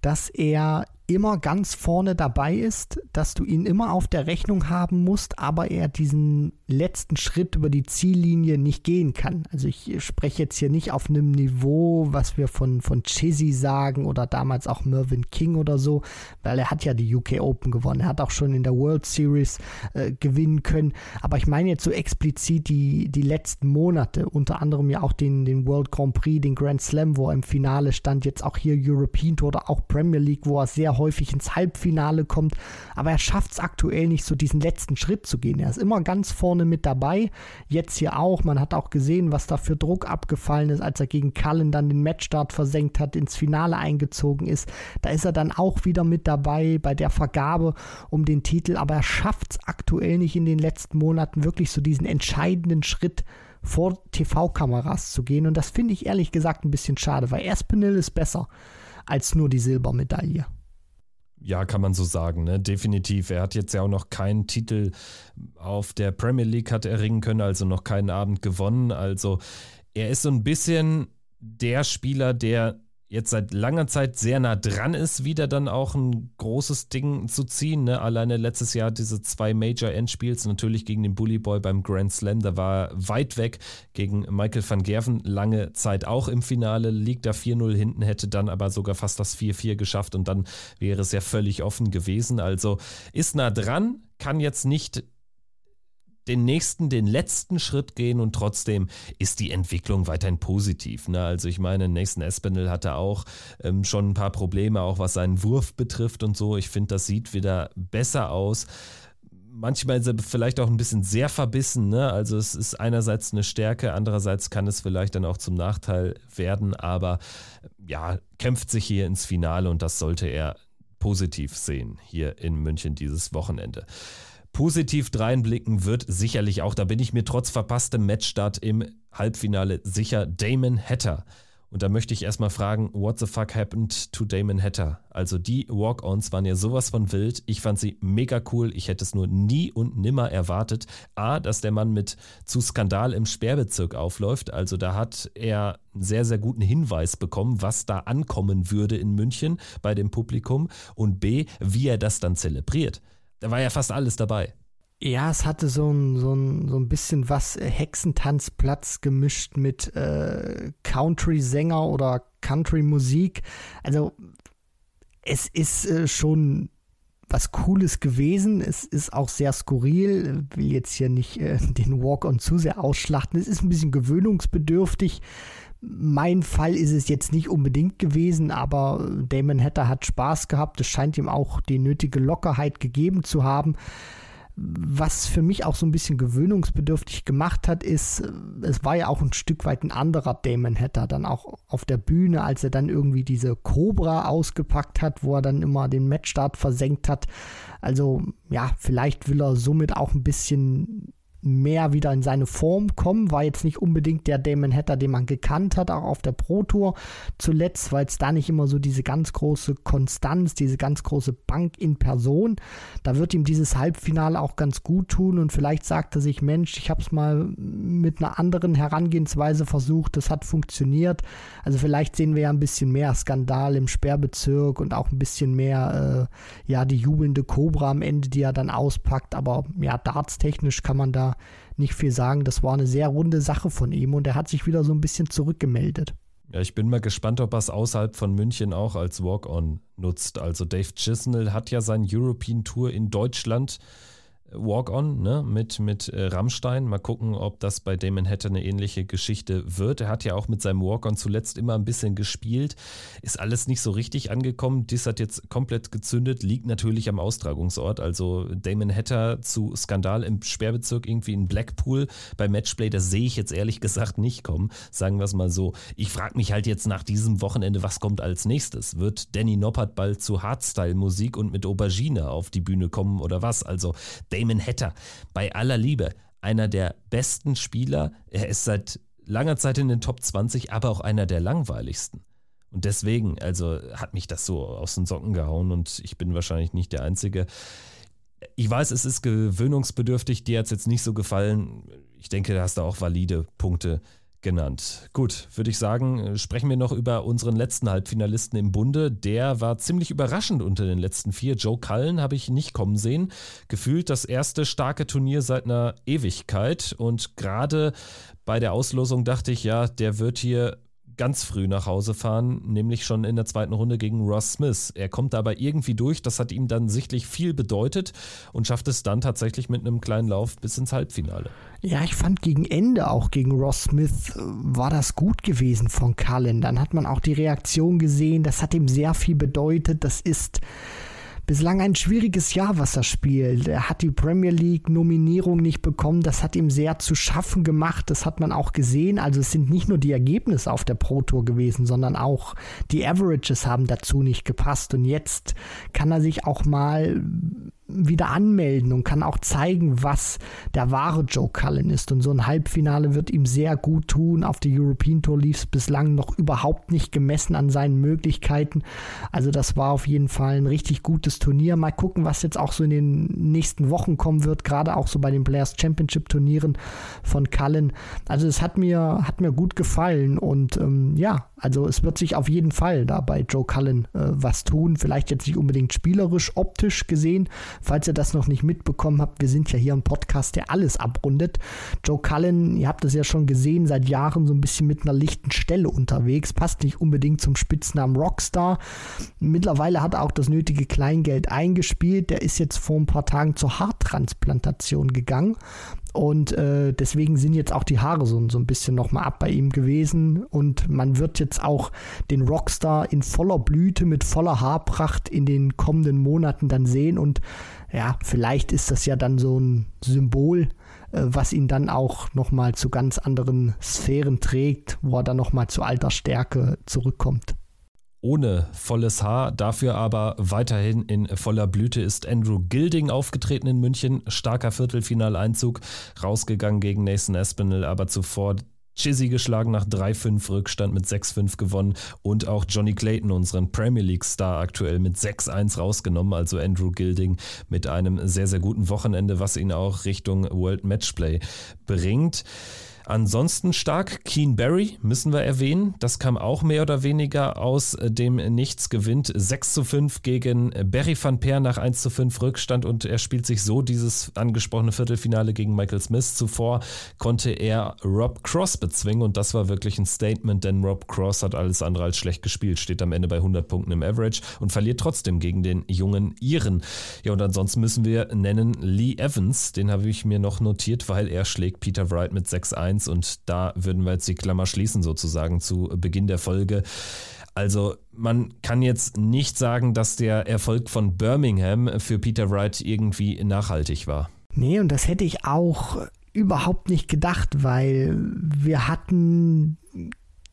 dass er immer ganz vorne dabei ist, dass du ihn immer auf der Rechnung haben musst, aber er diesen letzten Schritt über die Ziellinie nicht gehen kann. Also ich spreche jetzt hier nicht auf einem Niveau, was wir von, von Chizzy sagen oder damals auch Mervyn King oder so, weil er hat ja die UK Open gewonnen. Er hat auch schon in der World Series äh, gewinnen können. Aber ich meine jetzt so explizit die, die letzten Monate, unter anderem ja auch den, den World Grand Prix, den Grand Slam, wo er im Finale stand, jetzt auch hier European Tour oder auch Premier League, wo er sehr häufig ins Halbfinale kommt, aber er schafft es aktuell nicht so diesen letzten Schritt zu gehen. Er ist immer ganz vorne mit dabei, jetzt hier auch. Man hat auch gesehen, was da für Druck abgefallen ist, als er gegen Cullen dann den Matchstart versenkt hat, ins Finale eingezogen ist. Da ist er dann auch wieder mit dabei bei der Vergabe um den Titel, aber er schafft es aktuell nicht in den letzten Monaten wirklich so diesen entscheidenden Schritt vor TV-Kameras zu gehen. Und das finde ich ehrlich gesagt ein bisschen schade, weil Espinel ist besser als nur die Silbermedaille. Ja, kann man so sagen, ne? definitiv. Er hat jetzt ja auch noch keinen Titel auf der Premier League hat erringen können, also noch keinen Abend gewonnen. Also er ist so ein bisschen der Spieler, der jetzt seit langer Zeit sehr nah dran ist, wieder dann auch ein großes Ding zu ziehen. Ne? Alleine letztes Jahr diese zwei Major-Endspiels, natürlich gegen den Bully Boy beim Grand Slam, da war er weit weg gegen Michael van Gerven, lange Zeit auch im Finale, liegt da 4-0 hinten, hätte dann aber sogar fast das 4-4 geschafft und dann wäre es ja völlig offen gewesen. Also ist nah dran, kann jetzt nicht den nächsten, den letzten Schritt gehen und trotzdem ist die Entwicklung weiterhin positiv. Ne? Also ich meine, Nathan Espinel hatte auch ähm, schon ein paar Probleme, auch was seinen Wurf betrifft und so. Ich finde, das sieht wieder besser aus. Manchmal ist er vielleicht auch ein bisschen sehr verbissen. Ne? Also es ist einerseits eine Stärke, andererseits kann es vielleicht dann auch zum Nachteil werden. Aber ja, kämpft sich hier ins Finale und das sollte er positiv sehen hier in München dieses Wochenende. Positiv dreinblicken wird sicherlich auch, da bin ich mir trotz verpasstem Matchstart im Halbfinale sicher, Damon Hatter. Und da möchte ich erstmal fragen, what the fuck happened to Damon Hatter? Also die Walk-Ons waren ja sowas von wild. Ich fand sie mega cool. Ich hätte es nur nie und nimmer erwartet. A, dass der Mann mit zu Skandal im Sperrbezirk aufläuft. Also da hat er einen sehr, sehr guten Hinweis bekommen, was da ankommen würde in München bei dem Publikum. Und B, wie er das dann zelebriert. Da war ja fast alles dabei. Ja, es hatte so ein, so ein, so ein bisschen was äh, Hexentanzplatz gemischt mit äh, Country-Sänger oder Country-Musik. Also es ist äh, schon was Cooles gewesen. Es ist auch sehr skurril. Will jetzt hier nicht äh, den Walk-on zu sehr ausschlachten. Es ist ein bisschen gewöhnungsbedürftig. Mein Fall ist es jetzt nicht unbedingt gewesen, aber Damon Hatter hat Spaß gehabt. Es scheint ihm auch die nötige Lockerheit gegeben zu haben. Was für mich auch so ein bisschen gewöhnungsbedürftig gemacht hat, ist, es war ja auch ein Stück weit ein anderer Damon Hatter dann auch auf der Bühne, als er dann irgendwie diese Cobra ausgepackt hat, wo er dann immer den Matchstart versenkt hat. Also ja, vielleicht will er somit auch ein bisschen mehr wieder in seine Form kommen. War jetzt nicht unbedingt der Damon Hatter, den man gekannt hat, auch auf der Pro Tour zuletzt, weil es da nicht immer so diese ganz große Konstanz, diese ganz große Bank in Person. Da wird ihm dieses Halbfinale auch ganz gut tun und vielleicht sagt er sich, Mensch, ich habe es mal mit einer anderen Herangehensweise versucht, das hat funktioniert. Also vielleicht sehen wir ja ein bisschen mehr Skandal im Sperrbezirk und auch ein bisschen mehr, äh, ja, die jubelnde Cobra am Ende, die er dann auspackt. Aber ja, dartstechnisch kann man da nicht viel sagen. Das war eine sehr runde Sache von ihm und er hat sich wieder so ein bisschen zurückgemeldet. Ja, ich bin mal gespannt, ob er es außerhalb von München auch als Walk-On nutzt. Also Dave Chisnell hat ja seinen European Tour in Deutschland Walk-On ne, mit, mit äh, Rammstein. Mal gucken, ob das bei Damon Hatter eine ähnliche Geschichte wird. Er hat ja auch mit seinem Walk-On zuletzt immer ein bisschen gespielt. Ist alles nicht so richtig angekommen. Dies hat jetzt komplett gezündet, liegt natürlich am Austragungsort. Also Damon Hatter zu Skandal im Sperrbezirk irgendwie in Blackpool bei Matchplay, das sehe ich jetzt ehrlich gesagt nicht kommen. Sagen wir es mal so. Ich frage mich halt jetzt nach diesem Wochenende, was kommt als nächstes? Wird Danny Noppert bald zu Hardstyle-Musik und mit Aubergine auf die Bühne kommen oder was? Also Damon Hatter, bei aller Liebe, einer der besten Spieler. Er ist seit langer Zeit in den Top 20, aber auch einer der langweiligsten. Und deswegen, also hat mich das so aus den Socken gehauen und ich bin wahrscheinlich nicht der Einzige. Ich weiß, es ist gewöhnungsbedürftig, dir hat es jetzt nicht so gefallen. Ich denke, da hast du auch valide Punkte genannt. Gut, würde ich sagen, äh, sprechen wir noch über unseren letzten Halbfinalisten im Bunde. Der war ziemlich überraschend unter den letzten vier. Joe Cullen habe ich nicht kommen sehen. Gefühlt das erste starke Turnier seit einer Ewigkeit. Und gerade bei der Auslosung dachte ich, ja, der wird hier ganz früh nach Hause fahren, nämlich schon in der zweiten Runde gegen Ross Smith. Er kommt aber irgendwie durch, das hat ihm dann sichtlich viel bedeutet und schafft es dann tatsächlich mit einem kleinen Lauf bis ins Halbfinale. Ja, ich fand gegen Ende auch gegen Ross Smith äh, war das gut gewesen von Cullen. Dann hat man auch die Reaktion gesehen, das hat ihm sehr viel bedeutet. Das ist bislang ein schwieriges Jahr, was er spielt. Er hat die Premier League Nominierung nicht bekommen. Das hat ihm sehr zu schaffen gemacht. Das hat man auch gesehen. Also es sind nicht nur die Ergebnisse auf der Pro Tour gewesen, sondern auch die Averages haben dazu nicht gepasst. Und jetzt kann er sich auch mal wieder anmelden und kann auch zeigen, was der wahre Joe Cullen ist. Und so ein Halbfinale wird ihm sehr gut tun. Auf der European Tour lief es bislang noch überhaupt nicht gemessen an seinen Möglichkeiten. Also das war auf jeden Fall ein richtig gutes Turnier. Mal gucken, was jetzt auch so in den nächsten Wochen kommen wird, gerade auch so bei den Players Championship Turnieren von Cullen. Also es hat mir, hat mir gut gefallen und ähm, ja, also es wird sich auf jeden Fall da bei Joe Cullen äh, was tun. Vielleicht jetzt nicht unbedingt spielerisch, optisch gesehen. Falls ihr das noch nicht mitbekommen habt, wir sind ja hier ein Podcast, der alles abrundet. Joe Cullen, ihr habt es ja schon gesehen, seit Jahren so ein bisschen mit einer lichten Stelle unterwegs. Passt nicht unbedingt zum Spitznamen Rockstar. Mittlerweile hat er auch das nötige Kleingeld eingespielt. Der ist jetzt vor ein paar Tagen zur Haartransplantation gegangen. Und äh, deswegen sind jetzt auch die Haare so, so ein bisschen nochmal ab bei ihm gewesen. Und man wird jetzt auch den Rockstar in voller Blüte mit voller Haarpracht in den kommenden Monaten dann sehen. Und ja, vielleicht ist das ja dann so ein Symbol, äh, was ihn dann auch nochmal zu ganz anderen Sphären trägt, wo er dann nochmal zu alter Stärke zurückkommt. Ohne volles Haar, dafür aber weiterhin in voller Blüte ist Andrew Gilding aufgetreten in München. Starker Viertelfinaleinzug, rausgegangen gegen Nathan Espinel, aber zuvor Chizzy geschlagen nach 3-5 Rückstand mit 6-5 gewonnen und auch Johnny Clayton, unseren Premier League Star aktuell mit 6-1 rausgenommen, also Andrew Gilding mit einem sehr, sehr guten Wochenende, was ihn auch Richtung World Matchplay bringt. Ansonsten stark Keen Barry müssen wir erwähnen. Das kam auch mehr oder weniger aus dem Nichts. Gewinnt 6 zu 5 gegen Barry van Peer nach 1 zu 5 Rückstand und er spielt sich so dieses angesprochene Viertelfinale gegen Michael Smith. Zuvor konnte er Rob Cross bezwingen und das war wirklich ein Statement, denn Rob Cross hat alles andere als schlecht gespielt, steht am Ende bei 100 Punkten im Average und verliert trotzdem gegen den jungen Iren. Ja, und ansonsten müssen wir nennen Lee Evans, den habe ich mir noch notiert, weil er schlägt Peter Wright mit 6-1 1 und da würden wir jetzt die Klammer schließen sozusagen zu Beginn der Folge. Also man kann jetzt nicht sagen, dass der Erfolg von Birmingham für Peter Wright irgendwie nachhaltig war. Nee, und das hätte ich auch überhaupt nicht gedacht, weil wir hatten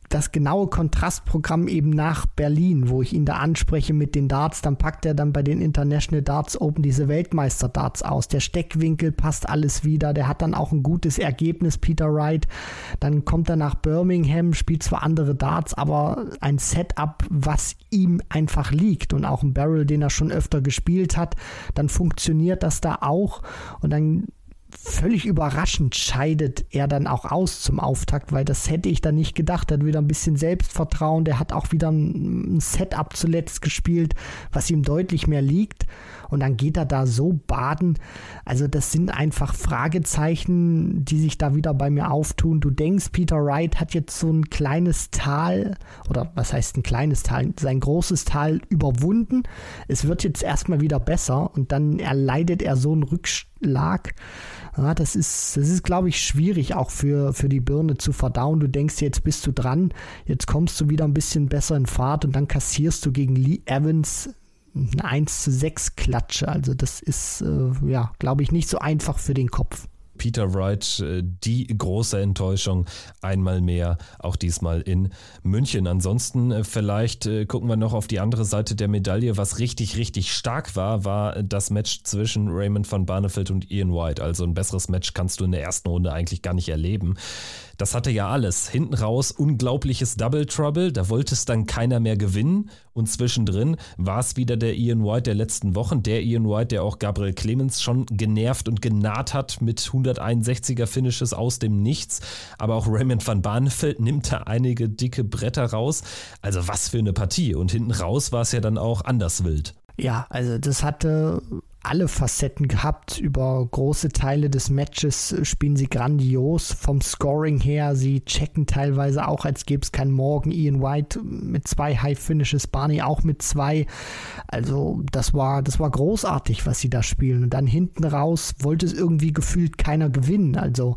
das genaue Kontrastprogramm eben nach Berlin, wo ich ihn da anspreche mit den Darts, dann packt er dann bei den International Darts Open diese Weltmeister-Darts aus. Der Steckwinkel passt alles wieder, der hat dann auch ein gutes Ergebnis, Peter Wright. Dann kommt er nach Birmingham, spielt zwar andere Darts, aber ein Setup, was ihm einfach liegt und auch ein Barrel, den er schon öfter gespielt hat, dann funktioniert das da auch und dann völlig überraschend scheidet er dann auch aus zum Auftakt, weil das hätte ich dann nicht gedacht. Er hat wieder ein bisschen Selbstvertrauen, der hat auch wieder ein Setup zuletzt gespielt, was ihm deutlich mehr liegt. Und dann geht er da so baden. Also das sind einfach Fragezeichen, die sich da wieder bei mir auftun. Du denkst, Peter Wright hat jetzt so ein kleines Tal oder was heißt ein kleines Tal, sein großes Tal überwunden. Es wird jetzt erstmal wieder besser und dann erleidet er so einen Rückschlag. Ja, das ist, das ist, glaube ich, schwierig auch für, für die Birne zu verdauen. Du denkst, jetzt bist du dran, jetzt kommst du wieder ein bisschen besser in Fahrt und dann kassierst du gegen Lee Evans eine 1 zu 6 Klatsche. Also das ist, äh, ja, glaube ich, nicht so einfach für den Kopf. Peter Wright äh, die große Enttäuschung einmal mehr, auch diesmal in München. Ansonsten äh, vielleicht äh, gucken wir noch auf die andere Seite der Medaille. Was richtig, richtig stark war, war das Match zwischen Raymond van Barneveld und Ian White. Also ein besseres Match kannst du in der ersten Runde eigentlich gar nicht erleben. Das hatte ja alles. Hinten raus unglaubliches Double Trouble, da wollte es dann keiner mehr gewinnen. Und zwischendrin war es wieder der Ian White der letzten Wochen. Der Ian White, der auch Gabriel Clemens schon genervt und genaht hat mit 161er Finishes aus dem Nichts. Aber auch Raymond van Barneveld nimmt da einige dicke Bretter raus. Also was für eine Partie. Und hinten raus war es ja dann auch anders wild. Ja, also das hatte alle Facetten gehabt. Über große Teile des Matches spielen sie grandios. Vom Scoring her, sie checken teilweise auch, als gäbe es keinen Morgen. Ian White mit zwei High Finishes, Barney auch mit zwei. Also das war, das war großartig, was sie da spielen. Und dann hinten raus wollte es irgendwie gefühlt keiner gewinnen. Also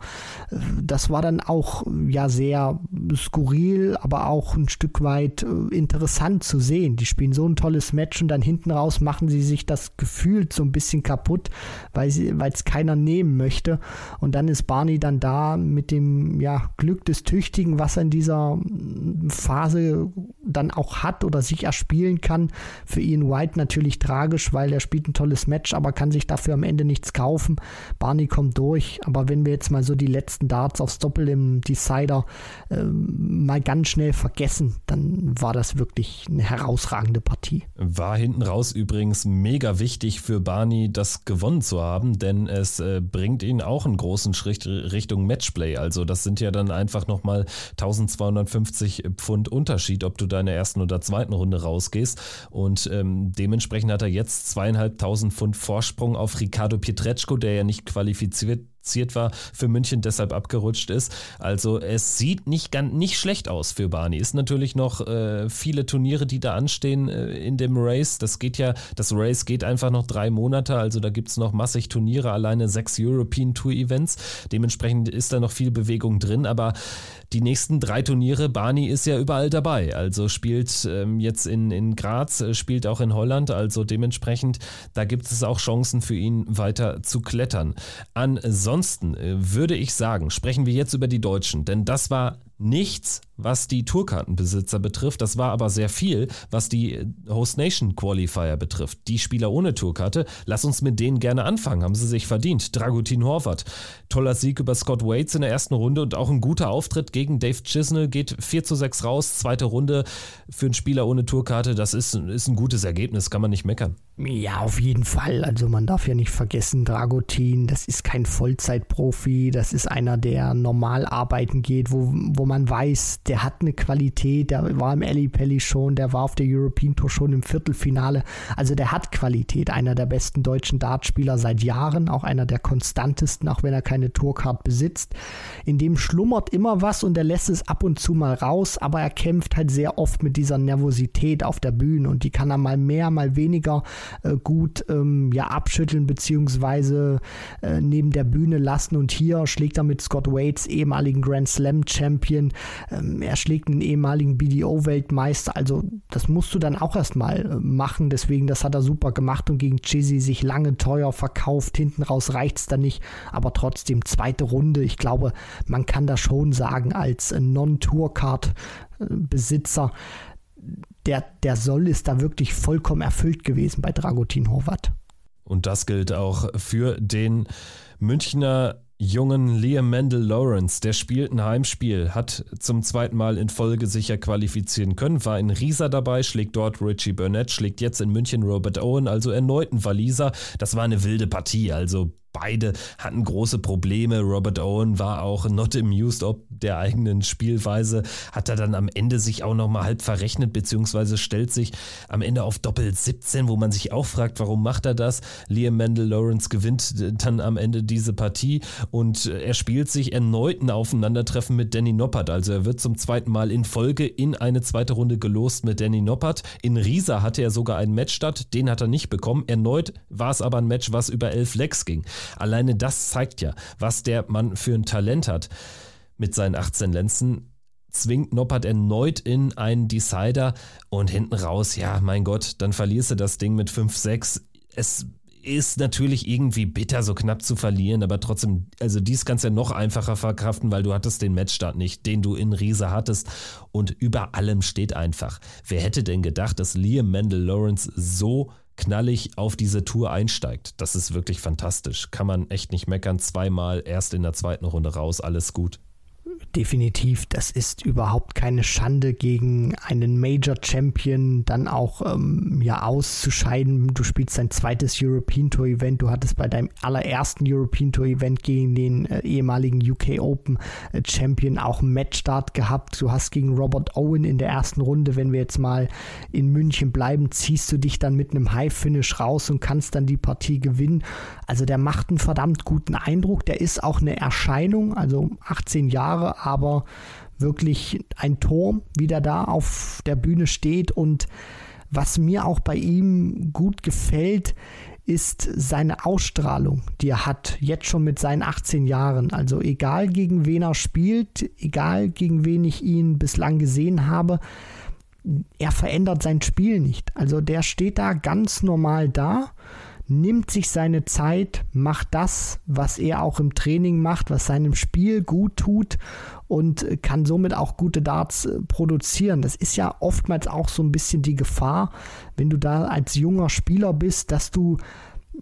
äh, das war dann auch ja sehr skurril, aber auch ein Stück weit äh, interessant zu sehen. Die spielen so ein tolles Match und dann hinten raus machen sie sich das Gefühl so ein bisschen bisschen kaputt, weil es keiner nehmen möchte. Und dann ist Barney dann da mit dem ja, Glück des Tüchtigen, was er in dieser Phase dann auch hat oder sich erspielen kann. Für Ian White natürlich tragisch, weil er spielt ein tolles Match, aber kann sich dafür am Ende nichts kaufen. Barney kommt durch, aber wenn wir jetzt mal so die letzten Darts aufs Doppel im Decider äh, mal ganz schnell vergessen, dann war das wirklich eine herausragende Partie. War hinten raus übrigens mega wichtig für Barney Barney das gewonnen zu haben, denn es äh, bringt ihn auch einen großen Schritt Richtung Matchplay. Also das sind ja dann einfach nochmal 1250 Pfund Unterschied, ob du deine ersten oder zweiten Runde rausgehst. Und ähm, dementsprechend hat er jetzt zweieinhalbtausend Pfund Vorsprung auf Ricardo Pietreczko, der ja nicht qualifiziert qualifiziert war für München, deshalb abgerutscht ist. Also es sieht nicht, ganz, nicht schlecht aus für Barney. Ist natürlich noch äh, viele Turniere, die da anstehen äh, in dem Race. Das geht ja, das Race geht einfach noch drei Monate, also da gibt es noch massig Turniere, alleine sechs European Tour Events. Dementsprechend ist da noch viel Bewegung drin, aber die nächsten drei Turniere, Barney ist ja überall dabei. Also spielt ähm, jetzt in, in Graz, äh, spielt auch in Holland. Also dementsprechend, da gibt es auch Chancen für ihn weiter zu klettern. Ansonsten äh, würde ich sagen, sprechen wir jetzt über die Deutschen, denn das war nichts, was die Tourkartenbesitzer betrifft. Das war aber sehr viel, was die Host Nation Qualifier betrifft. Die Spieler ohne Tourkarte, lass uns mit denen gerne anfangen, haben sie sich verdient. Dragutin Horvath, toller Sieg über Scott Waits in der ersten Runde und auch ein guter Auftritt gegen Dave Chisnell, geht 4 zu 6 raus, zweite Runde für einen Spieler ohne Tourkarte. Das ist, ist ein gutes Ergebnis, kann man nicht meckern. Ja, auf jeden Fall. Also man darf ja nicht vergessen, Dragutin, das ist kein Vollzeitprofi, das ist einer, der normal arbeiten geht, wo, wo man weiß, der hat eine Qualität, der war im Ellie Pelli schon, der war auf der European Tour schon im Viertelfinale. Also der hat Qualität, einer der besten deutschen Dartspieler seit Jahren, auch einer der konstantesten, auch wenn er keine Tourcard besitzt. In dem schlummert immer was und er lässt es ab und zu mal raus, aber er kämpft halt sehr oft mit dieser Nervosität auf der Bühne und die kann er mal mehr, mal weniger äh, gut ähm, ja, abschütteln beziehungsweise äh, neben der Bühne lassen und hier schlägt er mit Scott Waits, ehemaligen Grand Slam Champion, Brasilien. Ähm, er schlägt einen ehemaligen BDO-Weltmeister. Also das musst du dann auch erstmal äh, machen. Deswegen, das hat er super gemacht und gegen Chizzy sich lange teuer verkauft. Hinten raus reicht es dann nicht. Aber trotzdem, zweite Runde. Ich glaube, man kann das schon sagen als äh, Non-Tour-Card-Besitzer. Der, der Soll ist da wirklich vollkommen erfüllt gewesen bei Dragutin Horvath. Und das gilt auch für den Münchner jungen Liam Mendel Lawrence, der spielt ein Heimspiel, hat zum zweiten Mal in Folge sicher qualifizieren können, war in Riesa dabei, schlägt dort Richie Burnett, schlägt jetzt in München Robert Owen, also erneut ein Waliser. Das war eine wilde Partie, also beide hatten große Probleme. Robert Owen war auch not amused ob der eigenen Spielweise, hat er dann am Ende sich auch nochmal halb verrechnet, beziehungsweise stellt sich am Ende auf Doppel 17, wo man sich auch fragt, warum macht er das? Liam Mendel Lawrence gewinnt dann am Ende diese Partie und er spielt sich erneut ein Aufeinandertreffen mit Danny Noppert. Also er wird zum zweiten Mal in Folge in eine zweite Runde gelost mit Danny Noppert. In Riesa hatte er sogar einen Match statt, den hat er nicht bekommen. Erneut war es aber ein Match, was über elf Lecks ging. Alleine das zeigt ja, was der Mann für ein Talent hat mit seinen 18 Lenzen. Zwingt Noppert erneut in einen Decider und hinten raus, ja, mein Gott, dann verlierst du das Ding mit 5-6. Es ist natürlich irgendwie bitter, so knapp zu verlieren, aber trotzdem, also dies kannst du ja noch einfacher verkraften, weil du hattest den Matchstart nicht, den du in Riese hattest. Und über allem steht einfach, wer hätte denn gedacht, dass Liam Mendel Lawrence so knallig auf diese Tour einsteigt. Das ist wirklich fantastisch. Kann man echt nicht meckern. Zweimal erst in der zweiten Runde raus, alles gut definitiv, das ist überhaupt keine Schande gegen einen Major Champion dann auch ähm, ja auszuscheiden. Du spielst dein zweites European Tour Event, du hattest bei deinem allerersten European Tour Event gegen den äh, ehemaligen UK Open äh, Champion auch einen Matchstart gehabt. Du hast gegen Robert Owen in der ersten Runde, wenn wir jetzt mal in München bleiben, ziehst du dich dann mit einem High Finish raus und kannst dann die Partie gewinnen. Also der macht einen verdammt guten Eindruck. Der ist auch eine Erscheinung, also 18 Jahre aber wirklich ein Turm, wie der da auf der Bühne steht. Und was mir auch bei ihm gut gefällt, ist seine Ausstrahlung, die er hat, jetzt schon mit seinen 18 Jahren. Also egal gegen wen er spielt, egal gegen wen ich ihn bislang gesehen habe, er verändert sein Spiel nicht. Also der steht da ganz normal da nimmt sich seine Zeit, macht das, was er auch im Training macht, was seinem Spiel gut tut und kann somit auch gute Darts äh, produzieren. Das ist ja oftmals auch so ein bisschen die Gefahr, wenn du da als junger Spieler bist, dass du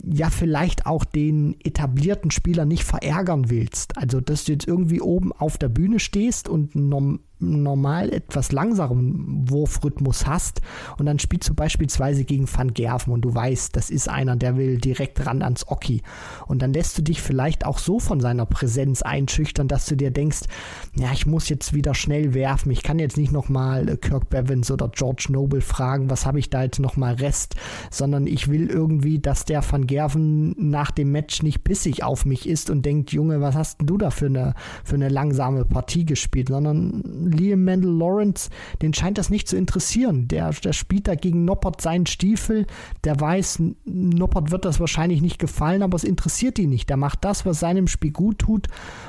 ja vielleicht auch den etablierten Spieler nicht verärgern willst. Also, dass du jetzt irgendwie oben auf der Bühne stehst und normal etwas langsamen Wurfrhythmus hast und dann spielst du beispielsweise gegen Van Gerven und du weißt, das ist einer, der will direkt ran ans Oki. Und dann lässt du dich vielleicht auch so von seiner Präsenz einschüchtern, dass du dir denkst, ja, ich muss jetzt wieder schnell werfen, ich kann jetzt nicht nochmal äh, Kirk Bevins oder George Noble fragen, was habe ich da jetzt nochmal Rest, sondern ich will irgendwie, dass der Van Gerven nach dem Match nicht pissig auf mich ist und denkt, Junge, was hast denn du da für eine, für eine langsame Partie gespielt, sondern Liam Mendel Lawrence, den scheint das nicht zu interessieren. Der, der spielt da gegen Noppert seinen Stiefel, der weiß, Noppert wird das wahrscheinlich nicht gefallen, aber es interessiert ihn nicht. Der macht das, was seinem Spiel gut tut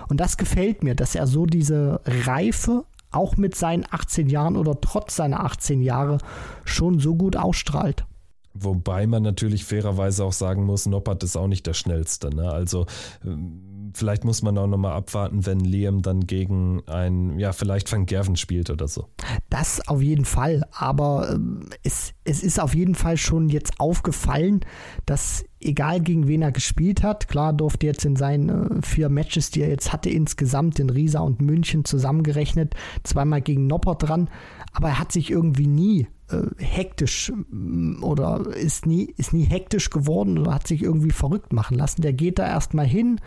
und das gefällt mir, dass er so diese Reife auch mit seinen 18 Jahren oder trotz seiner 18 Jahre schon so gut ausstrahlt. Wobei man natürlich fairerweise auch sagen muss, Noppert ist auch nicht der schnellste. Ne? Also ähm, vielleicht muss man auch nochmal abwarten, wenn Liam dann gegen ein, ja, vielleicht Van Gerven spielt oder so. Das auf jeden Fall, aber ähm, es, es ist auf jeden Fall schon jetzt aufgefallen, dass egal gegen wen er gespielt hat, klar durfte jetzt in seinen äh, vier Matches, die er jetzt hatte, insgesamt in Riesa und München zusammengerechnet, zweimal gegen Nopper dran, aber er hat sich irgendwie nie äh, hektisch mm, oder ist nie, ist nie hektisch geworden oder hat sich irgendwie verrückt machen lassen. Der geht da erstmal hin,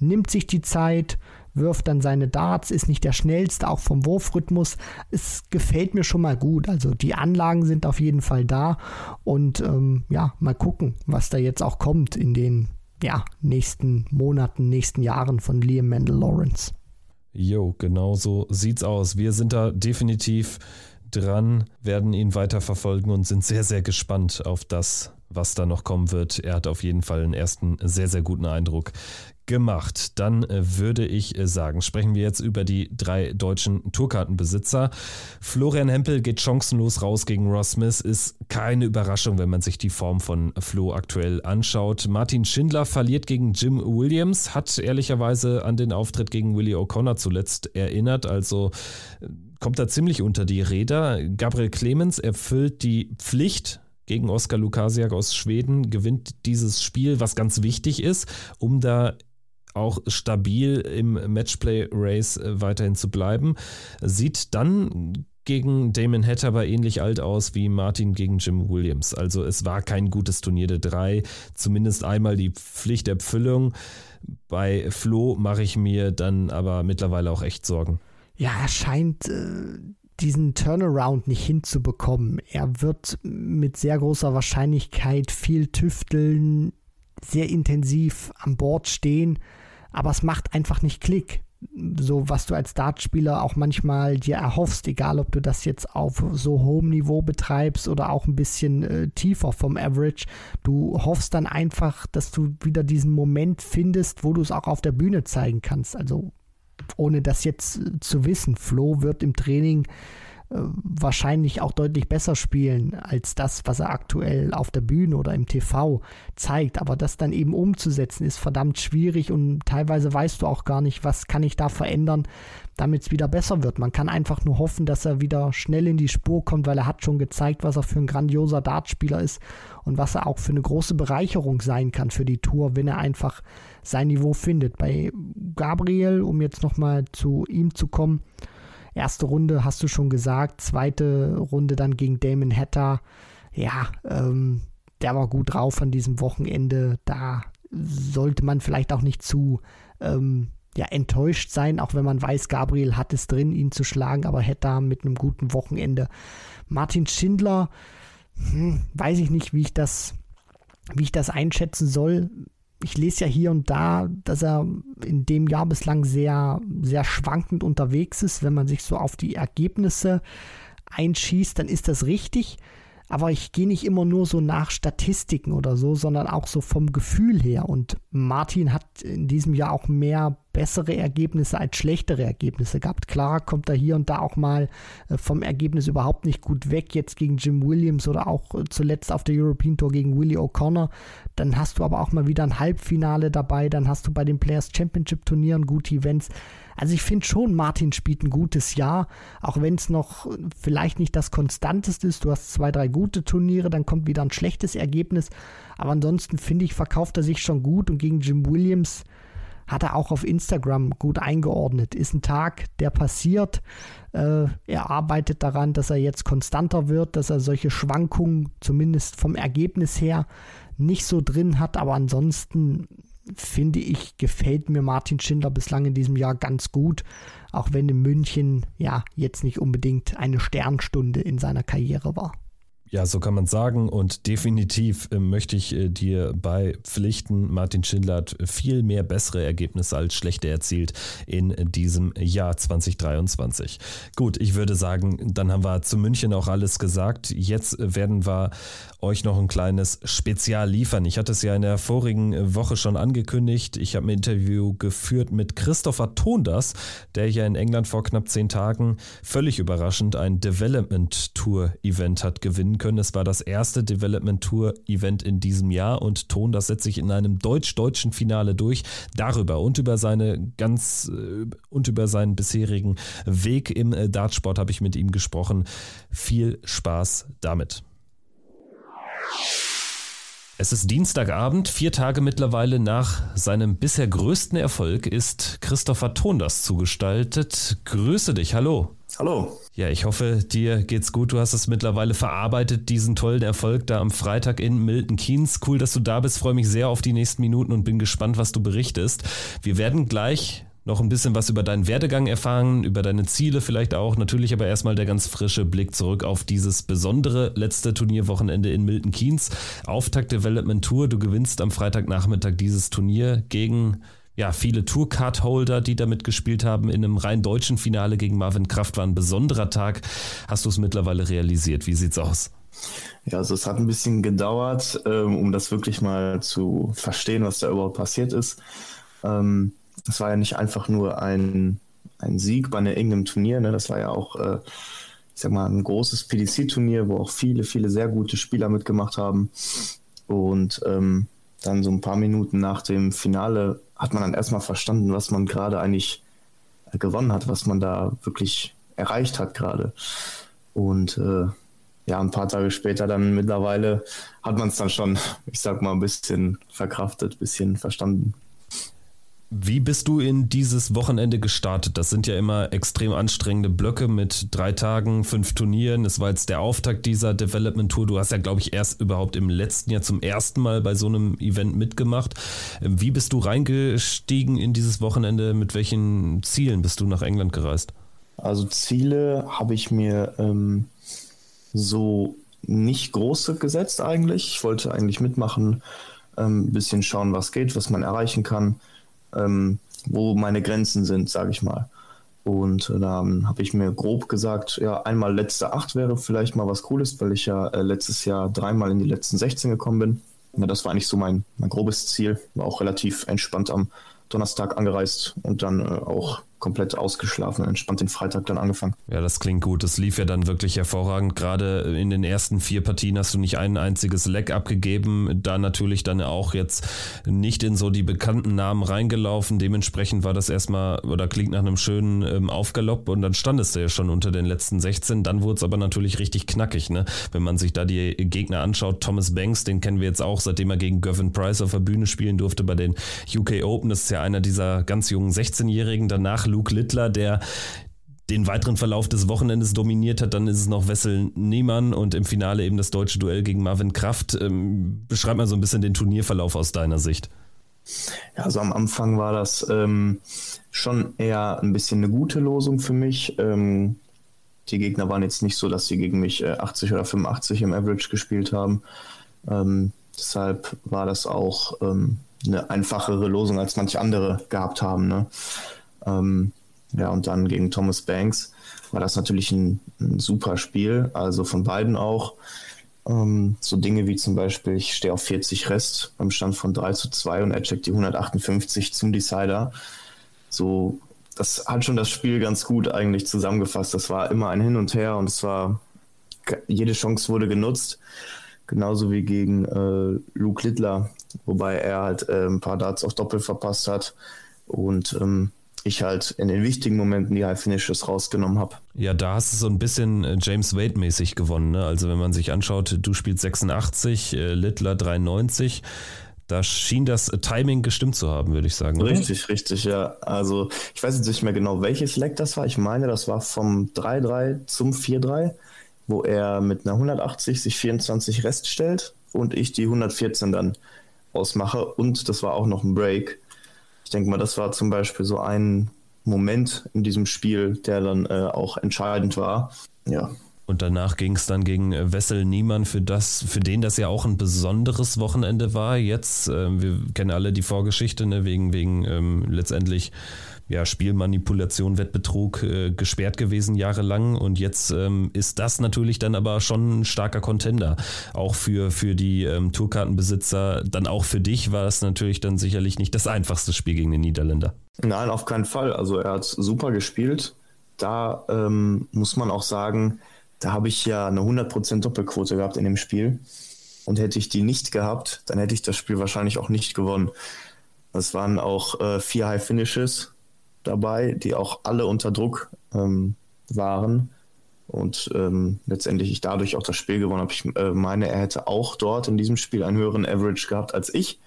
nimmt sich die Zeit, wirft dann seine Darts, ist nicht der schnellste, auch vom Wurfrhythmus. Es gefällt mir schon mal gut. Also die Anlagen sind auf jeden Fall da und ähm, ja, mal gucken, was da jetzt auch kommt in den ja, nächsten Monaten, nächsten Jahren von Liam Mendel Lawrence. Jo, genau so sieht's aus. Wir sind da definitiv dran, werden ihn weiter verfolgen und sind sehr, sehr gespannt auf das, was da noch kommen wird. Er hat auf jeden Fall einen ersten sehr, sehr guten Eindruck gemacht. Dann äh, würde ich äh, sagen, sprechen wir jetzt über die drei deutschen Tourkartenbesitzer. Florian Hempel geht chancenlos raus gegen Ross Smith, ist keine Überraschung, wenn man sich die Form von Flo aktuell anschaut. Martin Schindler verliert gegen Jim Williams, hat ehrlicherweise an den Auftritt gegen Willie O'Connor zuletzt erinnert, also äh, kommt da ziemlich unter die Räder. Gabriel Clemens erfüllt die Pflicht gegen Oskar Lukasiak aus Schweden, gewinnt dieses Spiel, was ganz wichtig ist, um da auch stabil im Matchplay-Race äh, weiterhin zu bleiben. Sieht dann gegen Damon Hatter aber ähnlich alt aus wie Martin gegen Jim Williams. Also es war kein gutes Turnier der drei. Zumindest einmal die Pflichterfüllung. Bei Flo mache ich mir dann aber mittlerweile auch echt Sorgen. Ja, er scheint äh, diesen Turnaround nicht hinzubekommen. Er wird mit sehr großer Wahrscheinlichkeit viel tüfteln, sehr intensiv an Bord stehen, aber es macht einfach nicht Klick. So, was du als Dartspieler auch manchmal dir erhoffst, egal ob du das jetzt auf so hohem Niveau betreibst oder auch ein bisschen äh, tiefer vom Average, du hoffst dann einfach, dass du wieder diesen Moment findest, wo du es auch auf der Bühne zeigen kannst. Also ohne das jetzt zu wissen, Flo wird im Training äh, wahrscheinlich auch deutlich besser spielen als das, was er aktuell auf der Bühne oder im TV zeigt. Aber das dann eben umzusetzen, ist verdammt schwierig und teilweise weißt du auch gar nicht, was kann ich da verändern, damit es wieder besser wird. Man kann einfach nur hoffen, dass er wieder schnell in die Spur kommt, weil er hat schon gezeigt, was er für ein grandioser Dartspieler ist und was er auch für eine große Bereicherung sein kann für die Tour, wenn er einfach sein Niveau findet. Bei Gabriel, um jetzt nochmal zu ihm zu kommen, Erste Runde hast du schon gesagt, zweite Runde dann gegen Damon Hatter. Ja, ähm, der war gut drauf an diesem Wochenende. Da sollte man vielleicht auch nicht zu ähm, ja, enttäuscht sein, auch wenn man weiß, Gabriel hat es drin, ihn zu schlagen, aber Hatter mit einem guten Wochenende. Martin Schindler, hm, weiß ich nicht, wie ich das, wie ich das einschätzen soll ich lese ja hier und da, dass er in dem Jahr bislang sehr, sehr schwankend unterwegs ist. Wenn man sich so auf die Ergebnisse einschießt, dann ist das richtig aber ich gehe nicht immer nur so nach Statistiken oder so, sondern auch so vom Gefühl her. Und Martin hat in diesem Jahr auch mehr bessere Ergebnisse als schlechtere Ergebnisse gehabt. Klar kommt er hier und da auch mal äh, vom Ergebnis überhaupt nicht gut weg, jetzt gegen Jim Williams oder auch äh, zuletzt auf der European Tour gegen Willie O'Connor. Dann hast du aber auch mal wieder ein Halbfinale dabei, dann hast du bei den Players Championship Turnieren gute Events. Also ich finde schon, Martin spielt ein gutes Jahr, auch wenn es noch vielleicht nicht das Konstanteste ist. Du hast zwei, drei gute Turniere, dann kommt wieder ein schlechtes Ergebnis. Aber ansonsten finde ich, verkauft er sich schon gut und gegen Jim Williams hat er auch auf Instagram gut eingeordnet. Ist ein Tag, der passiert. Äh, er arbeitet daran, dass er jetzt konstanter wird, dass er solche Schwankungen zumindest vom Ergebnis her nicht so drin hat. Aber ansonsten finde ich, gefällt mir Martin Schindler bislang in diesem Jahr ganz gut, auch wenn in München ja jetzt nicht unbedingt eine Sternstunde in seiner Karriere war. Ja, so kann man sagen. Und definitiv äh, möchte ich äh, dir bei Pflichten, Martin Schindler hat viel mehr bessere Ergebnisse als schlechte erzielt in diesem Jahr 2023. Gut, ich würde sagen, dann haben wir zu München auch alles gesagt. Jetzt werden wir euch noch ein kleines Spezial liefern. Ich hatte es ja in der vorigen Woche schon angekündigt. Ich habe ein Interview geführt mit Christopher Tondas, der ja in England vor knapp zehn Tagen völlig überraschend ein Development Tour Event hat gewinnen können. Es war das erste Development Tour Event in diesem Jahr und Ton, das setzt sich in einem deutsch-deutschen Finale durch. Darüber und über seine ganz äh, und über seinen bisherigen Weg im äh, Dartsport habe ich mit ihm gesprochen. Viel Spaß damit. Es ist Dienstagabend, vier Tage mittlerweile nach seinem bisher größten Erfolg ist Christopher Tondas zugestaltet. Grüße dich, hallo. Hallo. Ja, ich hoffe, dir geht's gut. Du hast es mittlerweile verarbeitet, diesen tollen Erfolg da am Freitag in Milton Keynes. Cool, dass du da bist. Freue mich sehr auf die nächsten Minuten und bin gespannt, was du berichtest. Wir werden gleich noch ein bisschen was über deinen Werdegang erfahren, über deine Ziele vielleicht auch. Natürlich aber erstmal der ganz frische Blick zurück auf dieses besondere letzte Turnierwochenende in Milton Keynes. Auftakt Development Tour. Du gewinnst am Freitagnachmittag dieses Turnier gegen ja, viele Tourcard-Holder, die damit gespielt haben. In einem rein deutschen Finale gegen Marvin Kraft war ein besonderer Tag. Hast du es mittlerweile realisiert? Wie sieht's aus? Ja, also es hat ein bisschen gedauert, ähm, um das wirklich mal zu verstehen, was da überhaupt passiert ist. Ähm, das war ja nicht einfach nur ein, ein Sieg bei irgendeinem Turnier, ne? das war ja auch, äh, ich sag mal, ein großes PDC-Turnier, wo auch viele, viele sehr gute Spieler mitgemacht haben. Und ähm, dann so ein paar Minuten nach dem Finale hat man dann erstmal verstanden, was man gerade eigentlich äh, gewonnen hat, was man da wirklich erreicht hat gerade. Und äh, ja, ein paar Tage später dann mittlerweile hat man es dann schon, ich sag mal, ein bisschen verkraftet, ein bisschen verstanden. Wie bist du in dieses Wochenende gestartet? Das sind ja immer extrem anstrengende Blöcke mit drei Tagen, fünf Turnieren. Es war jetzt der Auftakt dieser Development Tour. Du hast ja, glaube ich, erst überhaupt im letzten Jahr zum ersten Mal bei so einem Event mitgemacht. Wie bist du reingestiegen in dieses Wochenende? Mit welchen Zielen bist du nach England gereist? Also Ziele habe ich mir ähm, so nicht große gesetzt eigentlich. Ich wollte eigentlich mitmachen, ähm, ein bisschen schauen, was geht, was man erreichen kann ähm, wo meine Grenzen sind, sage ich mal. Und äh, da ähm, habe ich mir grob gesagt, ja, einmal letzte acht wäre vielleicht mal was Cooles, weil ich ja äh, letztes Jahr dreimal in die letzten 16 gekommen bin. Ja, das war eigentlich so mein, mein grobes Ziel. War auch relativ entspannt am Donnerstag angereist und dann äh, auch komplett ausgeschlafen und entspannt den Freitag dann angefangen. Ja, das klingt gut. Das lief ja dann wirklich hervorragend. Gerade in den ersten vier Partien hast du nicht ein einziges Leck abgegeben. Da natürlich dann auch jetzt nicht in so die bekannten Namen reingelaufen. Dementsprechend war das erstmal oder klingt nach einem schönen ähm, Aufgalopp und dann standest du ja schon unter den letzten 16. Dann wurde es aber natürlich richtig knackig, ne? Wenn man sich da die Gegner anschaut. Thomas Banks, den kennen wir jetzt auch, seitdem er gegen Gavin Price auf der Bühne spielen durfte bei den UK Open. Das ist ja einer dieser ganz jungen 16-Jährigen. Danach Luke Littler, der den weiteren Verlauf des Wochenendes dominiert hat. Dann ist es noch Wessel Niemann und im Finale eben das deutsche Duell gegen Marvin Kraft. Ähm, beschreib mal so ein bisschen den Turnierverlauf aus deiner Sicht. Ja, also am Anfang war das ähm, schon eher ein bisschen eine gute Losung für mich. Ähm, die Gegner waren jetzt nicht so, dass sie gegen mich äh, 80 oder 85 im Average gespielt haben. Ähm, deshalb war das auch ähm, eine einfachere Losung, als manche andere gehabt haben. Ne? Ähm, ja, und dann gegen Thomas Banks war das natürlich ein, ein super Spiel, also von beiden auch. Ähm, so Dinge wie zum Beispiel, ich stehe auf 40 Rest beim Stand von 3 zu 2 und er checkt die 158 zum Decider. So, das hat schon das Spiel ganz gut eigentlich zusammengefasst. Das war immer ein Hin und Her und es war, jede Chance wurde genutzt. Genauso wie gegen äh, Luke Littler, wobei er halt äh, ein paar Darts auf Doppel verpasst hat. Und ähm, ich halt in den wichtigen Momenten die High Finishes rausgenommen habe. Ja, da hast du so ein bisschen äh, James Wade-mäßig gewonnen. Ne? Also wenn man sich anschaut, du spielst 86, äh, Littler 93. Da schien das Timing gestimmt zu haben, würde ich sagen. Oder? Richtig, richtig, ja. Also ich weiß jetzt nicht mehr genau, welches Leck das war. Ich meine, das war vom 3-3 zum 4-3, wo er mit einer 180 sich 24 Rest stellt und ich die 114 dann ausmache. Und das war auch noch ein Break. Ich denke mal, das war zum Beispiel so ein Moment in diesem Spiel, der dann äh, auch entscheidend war. Ja. Und danach ging es dann gegen äh, Wessel Niemann, für das, für den das ja auch ein besonderes Wochenende war. Jetzt, äh, wir kennen alle die Vorgeschichte, ne, wegen, wegen ähm, letztendlich ja, Spielmanipulation, Wettbetrug äh, gesperrt gewesen jahrelang und jetzt ähm, ist das natürlich dann aber schon ein starker Contender, auch für, für die ähm, Tourkartenbesitzer. Dann auch für dich war es natürlich dann sicherlich nicht das einfachste Spiel gegen den Niederländer. Nein, auf keinen Fall. Also er hat super gespielt. Da ähm, muss man auch sagen, da habe ich ja eine 100% Doppelquote gehabt in dem Spiel. Und hätte ich die nicht gehabt, dann hätte ich das Spiel wahrscheinlich auch nicht gewonnen. Das waren auch äh, vier High Finishes dabei, die auch alle unter Druck ähm, waren und ähm, letztendlich ich dadurch auch das Spiel gewonnen habe. Ich äh, meine, er hätte auch dort in diesem Spiel einen höheren Average gehabt als ich,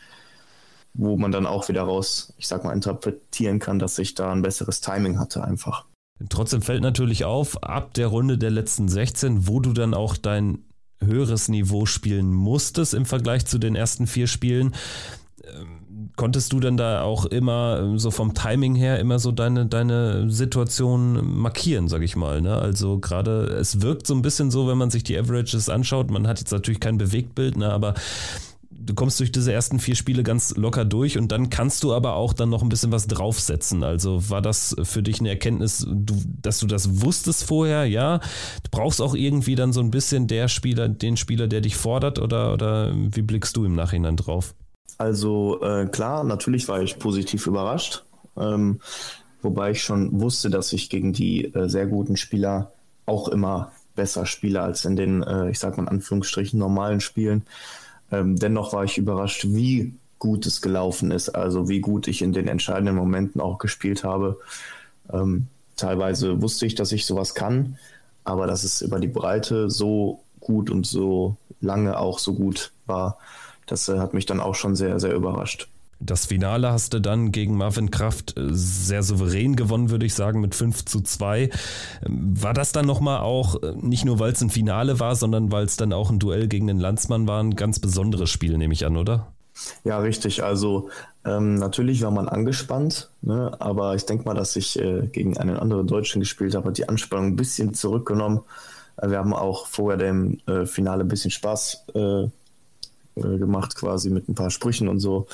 wo man dann auch wieder raus, ich sag mal, interpretieren kann, dass ich da ein besseres Timing hatte einfach. Trotzdem fällt natürlich auf, ab der Runde der letzten 16, wo du dann auch dein höheres Niveau spielen musstest im Vergleich zu den ersten vier Spielen. Ähm, konntest du denn da auch immer ähm, so vom Timing her immer so deine, deine Situation markieren, sag ich mal. Ne? Also gerade, es wirkt so ein bisschen so, wenn man sich die Averages anschaut, man hat jetzt natürlich kein Bewegtbild, ne? aber du kommst durch diese ersten vier Spiele ganz locker durch und dann kannst du aber auch dann noch ein bisschen was draufsetzen. Also war das für dich eine Erkenntnis, dass du das wusstest vorher, ja? Du brauchst auch irgendwie dann so ein bisschen der Spieler, den Spieler, der dich fordert oder, oder wie blickst du im Nachhinein drauf? Also äh, klar, natürlich war ich positiv überrascht, ähm, wobei ich schon wusste, dass ich gegen die äh, sehr guten Spieler auch immer besser spiele als in den, äh, ich sag mal in Anführungsstrichen, normalen Spielen. Ähm, dennoch war ich überrascht, wie gut es gelaufen ist, also wie gut ich in den entscheidenden Momenten auch gespielt habe. Ähm, teilweise wusste ich, dass ich sowas kann, aber dass es über die Breite so gut und so lange auch so gut war, das äh, hat mich dann auch schon sehr, sehr überrascht. Das Finale hast du dann gegen Marvin Kraft äh, sehr souverän gewonnen, würde ich sagen, mit 5 zu 2. Ähm, war das dann nochmal auch, äh, nicht nur weil es ein Finale war, sondern weil es dann auch ein Duell gegen den Landsmann war, ein ganz besonderes Spiel, nehme ich an, oder? Ja, richtig. Also ähm, natürlich war man angespannt, ne? aber ich denke mal, dass ich äh, gegen einen anderen Deutschen gespielt habe, hat die Anspannung ein bisschen zurückgenommen. Wir haben auch vorher dem äh, Finale ein bisschen Spaß äh, gemacht, quasi mit ein paar Sprüchen und so.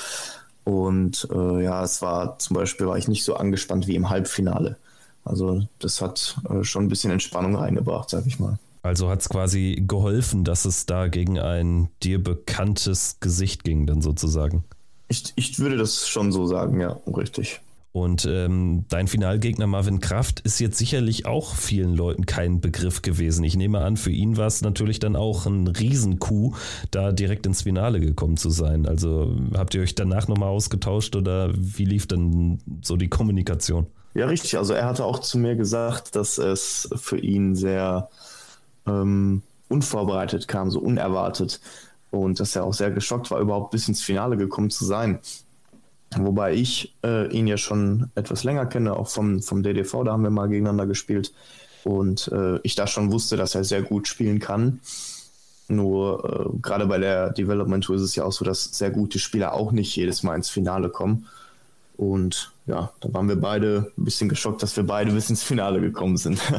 Und äh, ja, es war zum Beispiel, war ich nicht so angespannt wie im Halbfinale. Also das hat äh, schon ein bisschen Entspannung reingebracht, sag ich mal. Also hat es quasi geholfen, dass es da gegen ein dir bekanntes Gesicht ging, dann sozusagen. Ich, ich würde das schon so sagen, ja, richtig. Und ähm, dein Finalgegner Marvin Kraft ist jetzt sicherlich auch vielen Leuten kein Begriff gewesen. Ich nehme an, für ihn war es natürlich dann auch ein Riesenkuh, da direkt ins Finale gekommen zu sein. Also habt ihr euch danach nochmal ausgetauscht oder wie lief dann so die Kommunikation? Ja, richtig. Also er hatte auch zu mir gesagt, dass es für ihn sehr ähm, unvorbereitet kam, so unerwartet. Und dass er auch sehr geschockt war, überhaupt bis ins Finale gekommen zu sein. Wobei ich äh, ihn ja schon etwas länger kenne, auch vom, vom DDV, da haben wir mal gegeneinander gespielt. Und äh, ich da schon wusste, dass er sehr gut spielen kann. Nur äh, gerade bei der Development Tour ist es ja auch so, dass sehr gute Spieler auch nicht jedes Mal ins Finale kommen. Und ja, da waren wir beide ein bisschen geschockt, dass wir beide bis ins Finale gekommen sind.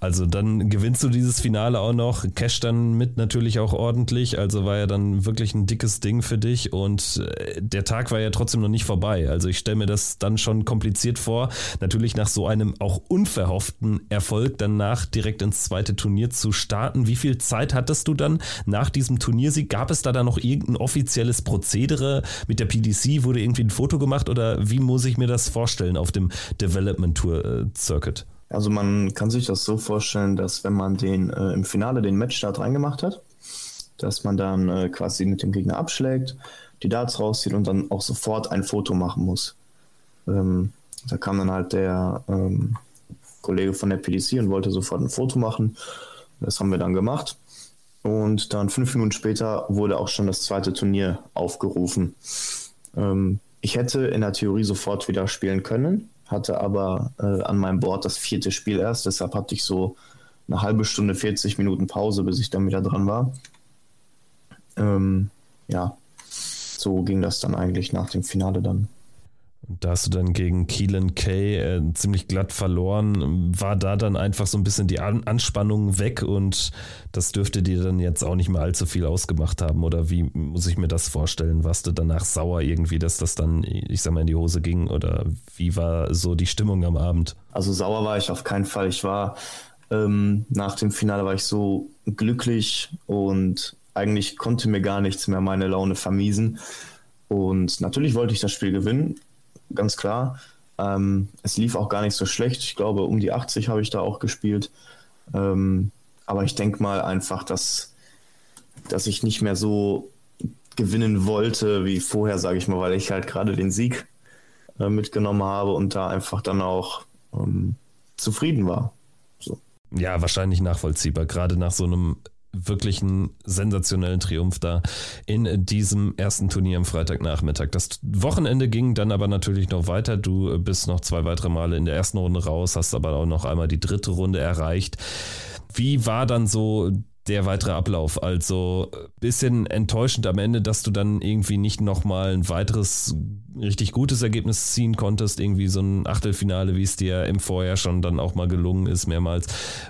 Also dann gewinnst du dieses Finale auch noch, Cash dann mit natürlich auch ordentlich, also war ja dann wirklich ein dickes Ding für dich und äh, der Tag war ja trotzdem noch nicht vorbei. Also ich stelle mir das dann schon kompliziert vor, natürlich nach so einem auch unverhofften Erfolg danach direkt ins zweite Turnier zu starten. Wie viel Zeit hattest du dann nach diesem Turniersieg? Gab es da dann noch irgendein offizielles Prozedere mit der PDC? Wurde irgendwie ein Foto gemacht oder wie muss ich mir das vorstellen auf dem Development Tour äh, Circuit? Also man kann sich das so vorstellen, dass wenn man den äh, im Finale den Matchstart reingemacht hat, dass man dann äh, quasi mit dem Gegner abschlägt, die Darts rauszieht und dann auch sofort ein Foto machen muss. Ähm, da kam dann halt der ähm, Kollege von der PDC und wollte sofort ein Foto machen. Das haben wir dann gemacht. Und dann fünf Minuten später wurde auch schon das zweite Turnier aufgerufen. Ähm, ich hätte in der Theorie sofort wieder spielen können, hatte aber äh, an meinem Board das vierte Spiel erst, deshalb hatte ich so eine halbe Stunde, 40 Minuten Pause, bis ich dann wieder dran war. Ähm, ja, so ging das dann eigentlich nach dem Finale dann. Da hast du dann gegen Keelan Kay äh, ziemlich glatt verloren. War da dann einfach so ein bisschen die An Anspannung weg und das dürfte dir dann jetzt auch nicht mehr allzu viel ausgemacht haben? Oder wie muss ich mir das vorstellen? Warst du danach sauer irgendwie, dass das dann, ich sag mal, in die Hose ging? Oder wie war so die Stimmung am Abend? Also sauer war ich auf keinen Fall. Ich war ähm, nach dem Finale war ich so glücklich und eigentlich konnte mir gar nichts mehr meine Laune vermiesen. Und natürlich wollte ich das Spiel gewinnen, ganz klar. Ähm, es lief auch gar nicht so schlecht. Ich glaube, um die 80 habe ich da auch gespielt. Ähm, aber ich denke mal einfach, dass, dass ich nicht mehr so gewinnen wollte wie vorher, sage ich mal, weil ich halt gerade den Sieg äh, mitgenommen habe und da einfach dann auch ähm, zufrieden war. So. Ja, wahrscheinlich nachvollziehbar, gerade nach so einem wirklich einen sensationellen Triumph da in diesem ersten Turnier am Freitagnachmittag. Das Wochenende ging dann aber natürlich noch weiter. Du bist noch zwei weitere Male in der ersten Runde raus, hast aber auch noch einmal die dritte Runde erreicht. Wie war dann so der weitere Ablauf. Also bisschen enttäuschend am Ende, dass du dann irgendwie nicht nochmal ein weiteres richtig gutes Ergebnis ziehen konntest, irgendwie so ein Achtelfinale, wie es dir im Vorjahr schon dann auch mal gelungen ist, mehrmals.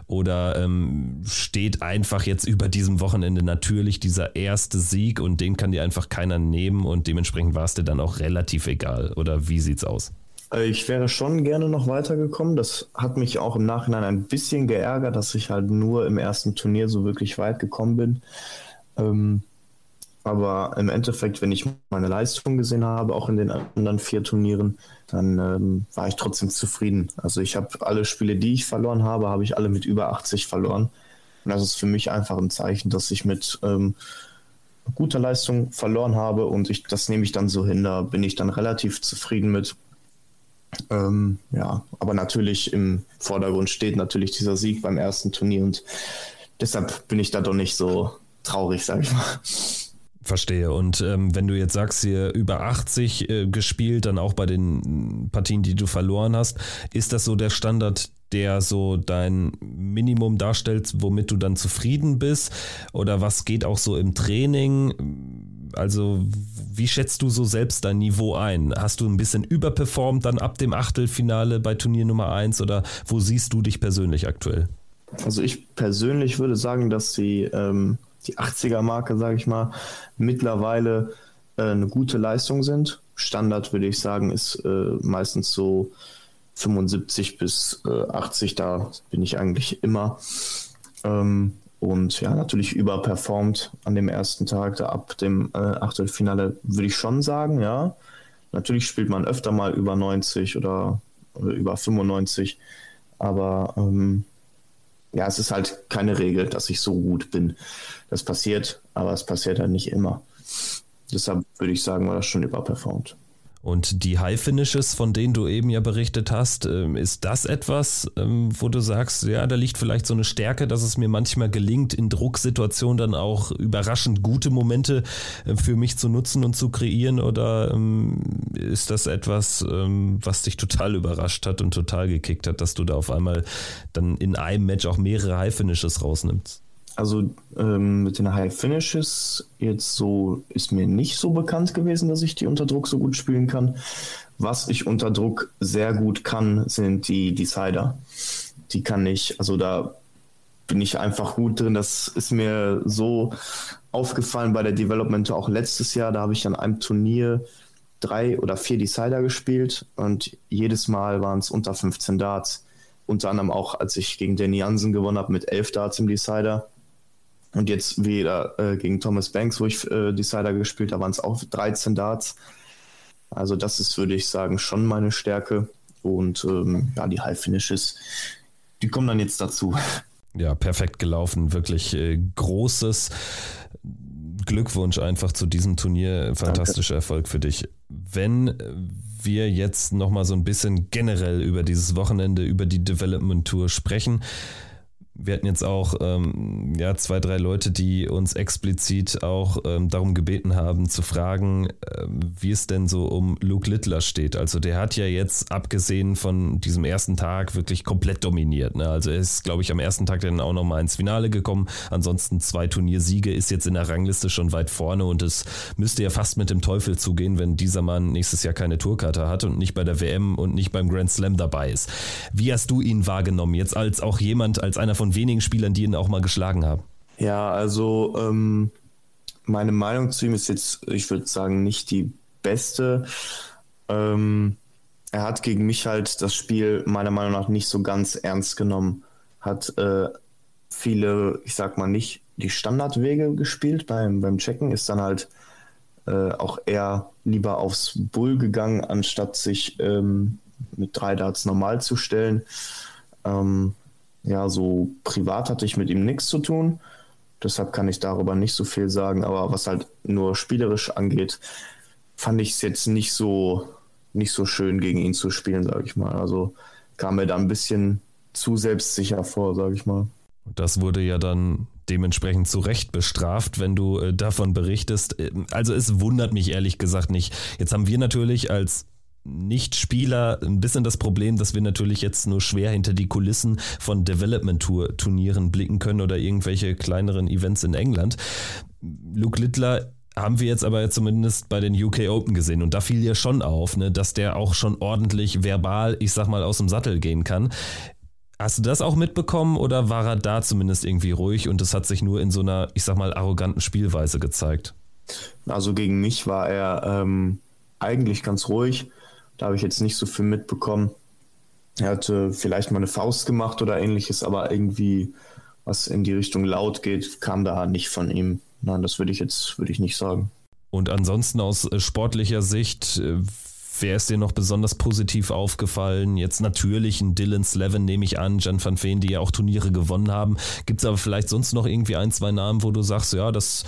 Oder ähm, steht einfach jetzt über diesem Wochenende natürlich dieser erste Sieg und den kann dir einfach keiner nehmen und dementsprechend war es dir dann auch relativ egal. Oder wie sieht's aus? Äh, ich wäre schon gerne noch weitergekommen. Das hat mich auch im Nachhinein ein bisschen geärgert, dass ich halt nur im ersten Turnier so wirklich weit gekommen bin. Ähm, aber im Endeffekt, wenn ich meine Leistung gesehen habe, auch in den anderen vier Turnieren, dann ähm, war ich trotzdem zufrieden. Also ich habe alle Spiele, die ich verloren habe, habe ich alle mit über 80 verloren. Und das ist für mich einfach ein Zeichen, dass ich mit ähm, guter Leistung verloren habe und ich, das nehme ich dann so hin. Da bin ich dann relativ zufrieden mit. Ähm, ja, aber natürlich im Vordergrund steht natürlich dieser Sieg beim ersten Turnier und deshalb bin ich da doch nicht so traurig, sag ich mal. Verstehe. Und ähm, wenn du jetzt sagst, hier über 80 äh, gespielt, dann auch bei den Partien, die du verloren hast, ist das so der Standard, der so dein Minimum darstellt, womit du dann zufrieden bist? Oder was geht auch so im Training? Also, wie schätzt du so selbst dein Niveau ein? Hast du ein bisschen überperformt dann ab dem Achtelfinale bei Turnier Nummer 1 oder wo siehst du dich persönlich aktuell? Also ich persönlich würde sagen, dass die, ähm, die 80er-Marke, sage ich mal, mittlerweile äh, eine gute Leistung sind. Standard würde ich sagen, ist äh, meistens so 75 bis äh, 80, da bin ich eigentlich immer. Ähm, und ja, natürlich überperformt an dem ersten Tag, da ab dem äh, Achtelfinale würde ich schon sagen, ja. Natürlich spielt man öfter mal über 90 oder, oder über 95, aber ähm, ja, es ist halt keine Regel, dass ich so gut bin. Das passiert, aber es passiert halt nicht immer. Deshalb würde ich sagen, war das schon überperformt. Und die High Finishes, von denen du eben ja berichtet hast, ähm, ist das etwas, ähm, wo du sagst, ja, da liegt vielleicht so eine Stärke, dass es mir manchmal gelingt, in Drucksituationen dann auch überraschend gute Momente äh, für mich zu nutzen und zu kreieren? Oder ähm, ist das etwas, was dich total überrascht hat und total gekickt hat, dass du da auf einmal dann in einem Match auch mehrere High Finishes rausnimmst? Also ähm, mit den High Finishes jetzt so ist mir nicht so bekannt gewesen, dass ich die unter Druck so gut spielen kann. Was ich unter Druck sehr gut kann, sind die Decider. Die kann ich, also da bin ich einfach gut drin. Das ist mir so aufgefallen bei der Development auch letztes Jahr. Da habe ich an einem Turnier drei oder vier Decider gespielt und jedes Mal waren es unter 15 Darts. Unter anderem auch, als ich gegen Danny Jansen gewonnen habe mit 11 Darts im Decider. Und jetzt wieder äh, gegen Thomas Banks, wo ich äh, Decider gespielt habe, waren es auch 13 Darts. Also das ist, würde ich sagen, schon meine Stärke. Und ähm, ja, die High Finishes, die kommen dann jetzt dazu. Ja, perfekt gelaufen. Wirklich äh, großes Glückwunsch einfach zu diesem Turnier. Fantastischer Danke. Erfolg für dich. Wenn wir jetzt nochmal so ein bisschen generell über dieses Wochenende, über die Development Tour sprechen, wir hatten jetzt auch ähm, ja, zwei, drei Leute, die uns explizit auch ähm, darum gebeten haben, zu fragen, äh, wie es denn so um Luke Littler steht. Also der hat ja jetzt, abgesehen von diesem ersten Tag, wirklich komplett dominiert. Ne? Also er ist, glaube ich, am ersten Tag dann auch nochmal ins Finale gekommen. Ansonsten zwei Turniersiege, ist jetzt in der Rangliste schon weit vorne und es müsste ja fast mit dem Teufel zugehen, wenn dieser Mann nächstes Jahr keine Tourkarte hat und nicht bei der WM und nicht beim Grand Slam dabei ist. Wie hast du ihn wahrgenommen? Jetzt als auch jemand, als einer von von wenigen Spielern, die ihn auch mal geschlagen haben. Ja, also ähm, meine Meinung zu ihm ist jetzt, ich würde sagen, nicht die beste. Ähm, er hat gegen mich halt das Spiel meiner Meinung nach nicht so ganz ernst genommen. Hat äh, viele, ich sag mal nicht die Standardwege gespielt beim, beim Checken, ist dann halt äh, auch eher lieber aufs Bull gegangen, anstatt sich ähm, mit drei Darts normal zu stellen. Ähm, ja, so privat hatte ich mit ihm nichts zu tun. Deshalb kann ich darüber nicht so viel sagen. Aber was halt nur spielerisch angeht, fand ich es jetzt nicht so, nicht so schön, gegen ihn zu spielen, sage ich mal. Also kam mir da ein bisschen zu selbstsicher vor, sage ich mal. Das wurde ja dann dementsprechend zu Recht bestraft, wenn du äh, davon berichtest. Also es wundert mich ehrlich gesagt nicht. Jetzt haben wir natürlich als nicht-Spieler ein bisschen das Problem, dass wir natürlich jetzt nur schwer hinter die Kulissen von Development-Tour-Turnieren blicken können oder irgendwelche kleineren Events in England. Luke Littler haben wir jetzt aber zumindest bei den UK Open gesehen und da fiel ja schon auf, ne, dass der auch schon ordentlich verbal, ich sag mal, aus dem Sattel gehen kann. Hast du das auch mitbekommen oder war er da zumindest irgendwie ruhig und es hat sich nur in so einer, ich sag mal, arroganten Spielweise gezeigt? Also gegen mich war er ähm, eigentlich ganz ruhig. Da habe ich jetzt nicht so viel mitbekommen. Er hatte vielleicht mal eine Faust gemacht oder ähnliches, aber irgendwie, was in die Richtung laut geht, kam da nicht von ihm. Nein, das würde ich jetzt, würde ich nicht sagen. Und ansonsten aus äh, sportlicher Sicht, äh, Wer ist dir noch besonders positiv aufgefallen? Jetzt natürlich ein Dylan Slevin, nehme ich an, Jan van Veen, die ja auch Turniere gewonnen haben. Gibt es aber vielleicht sonst noch irgendwie ein, zwei Namen, wo du sagst, ja, das,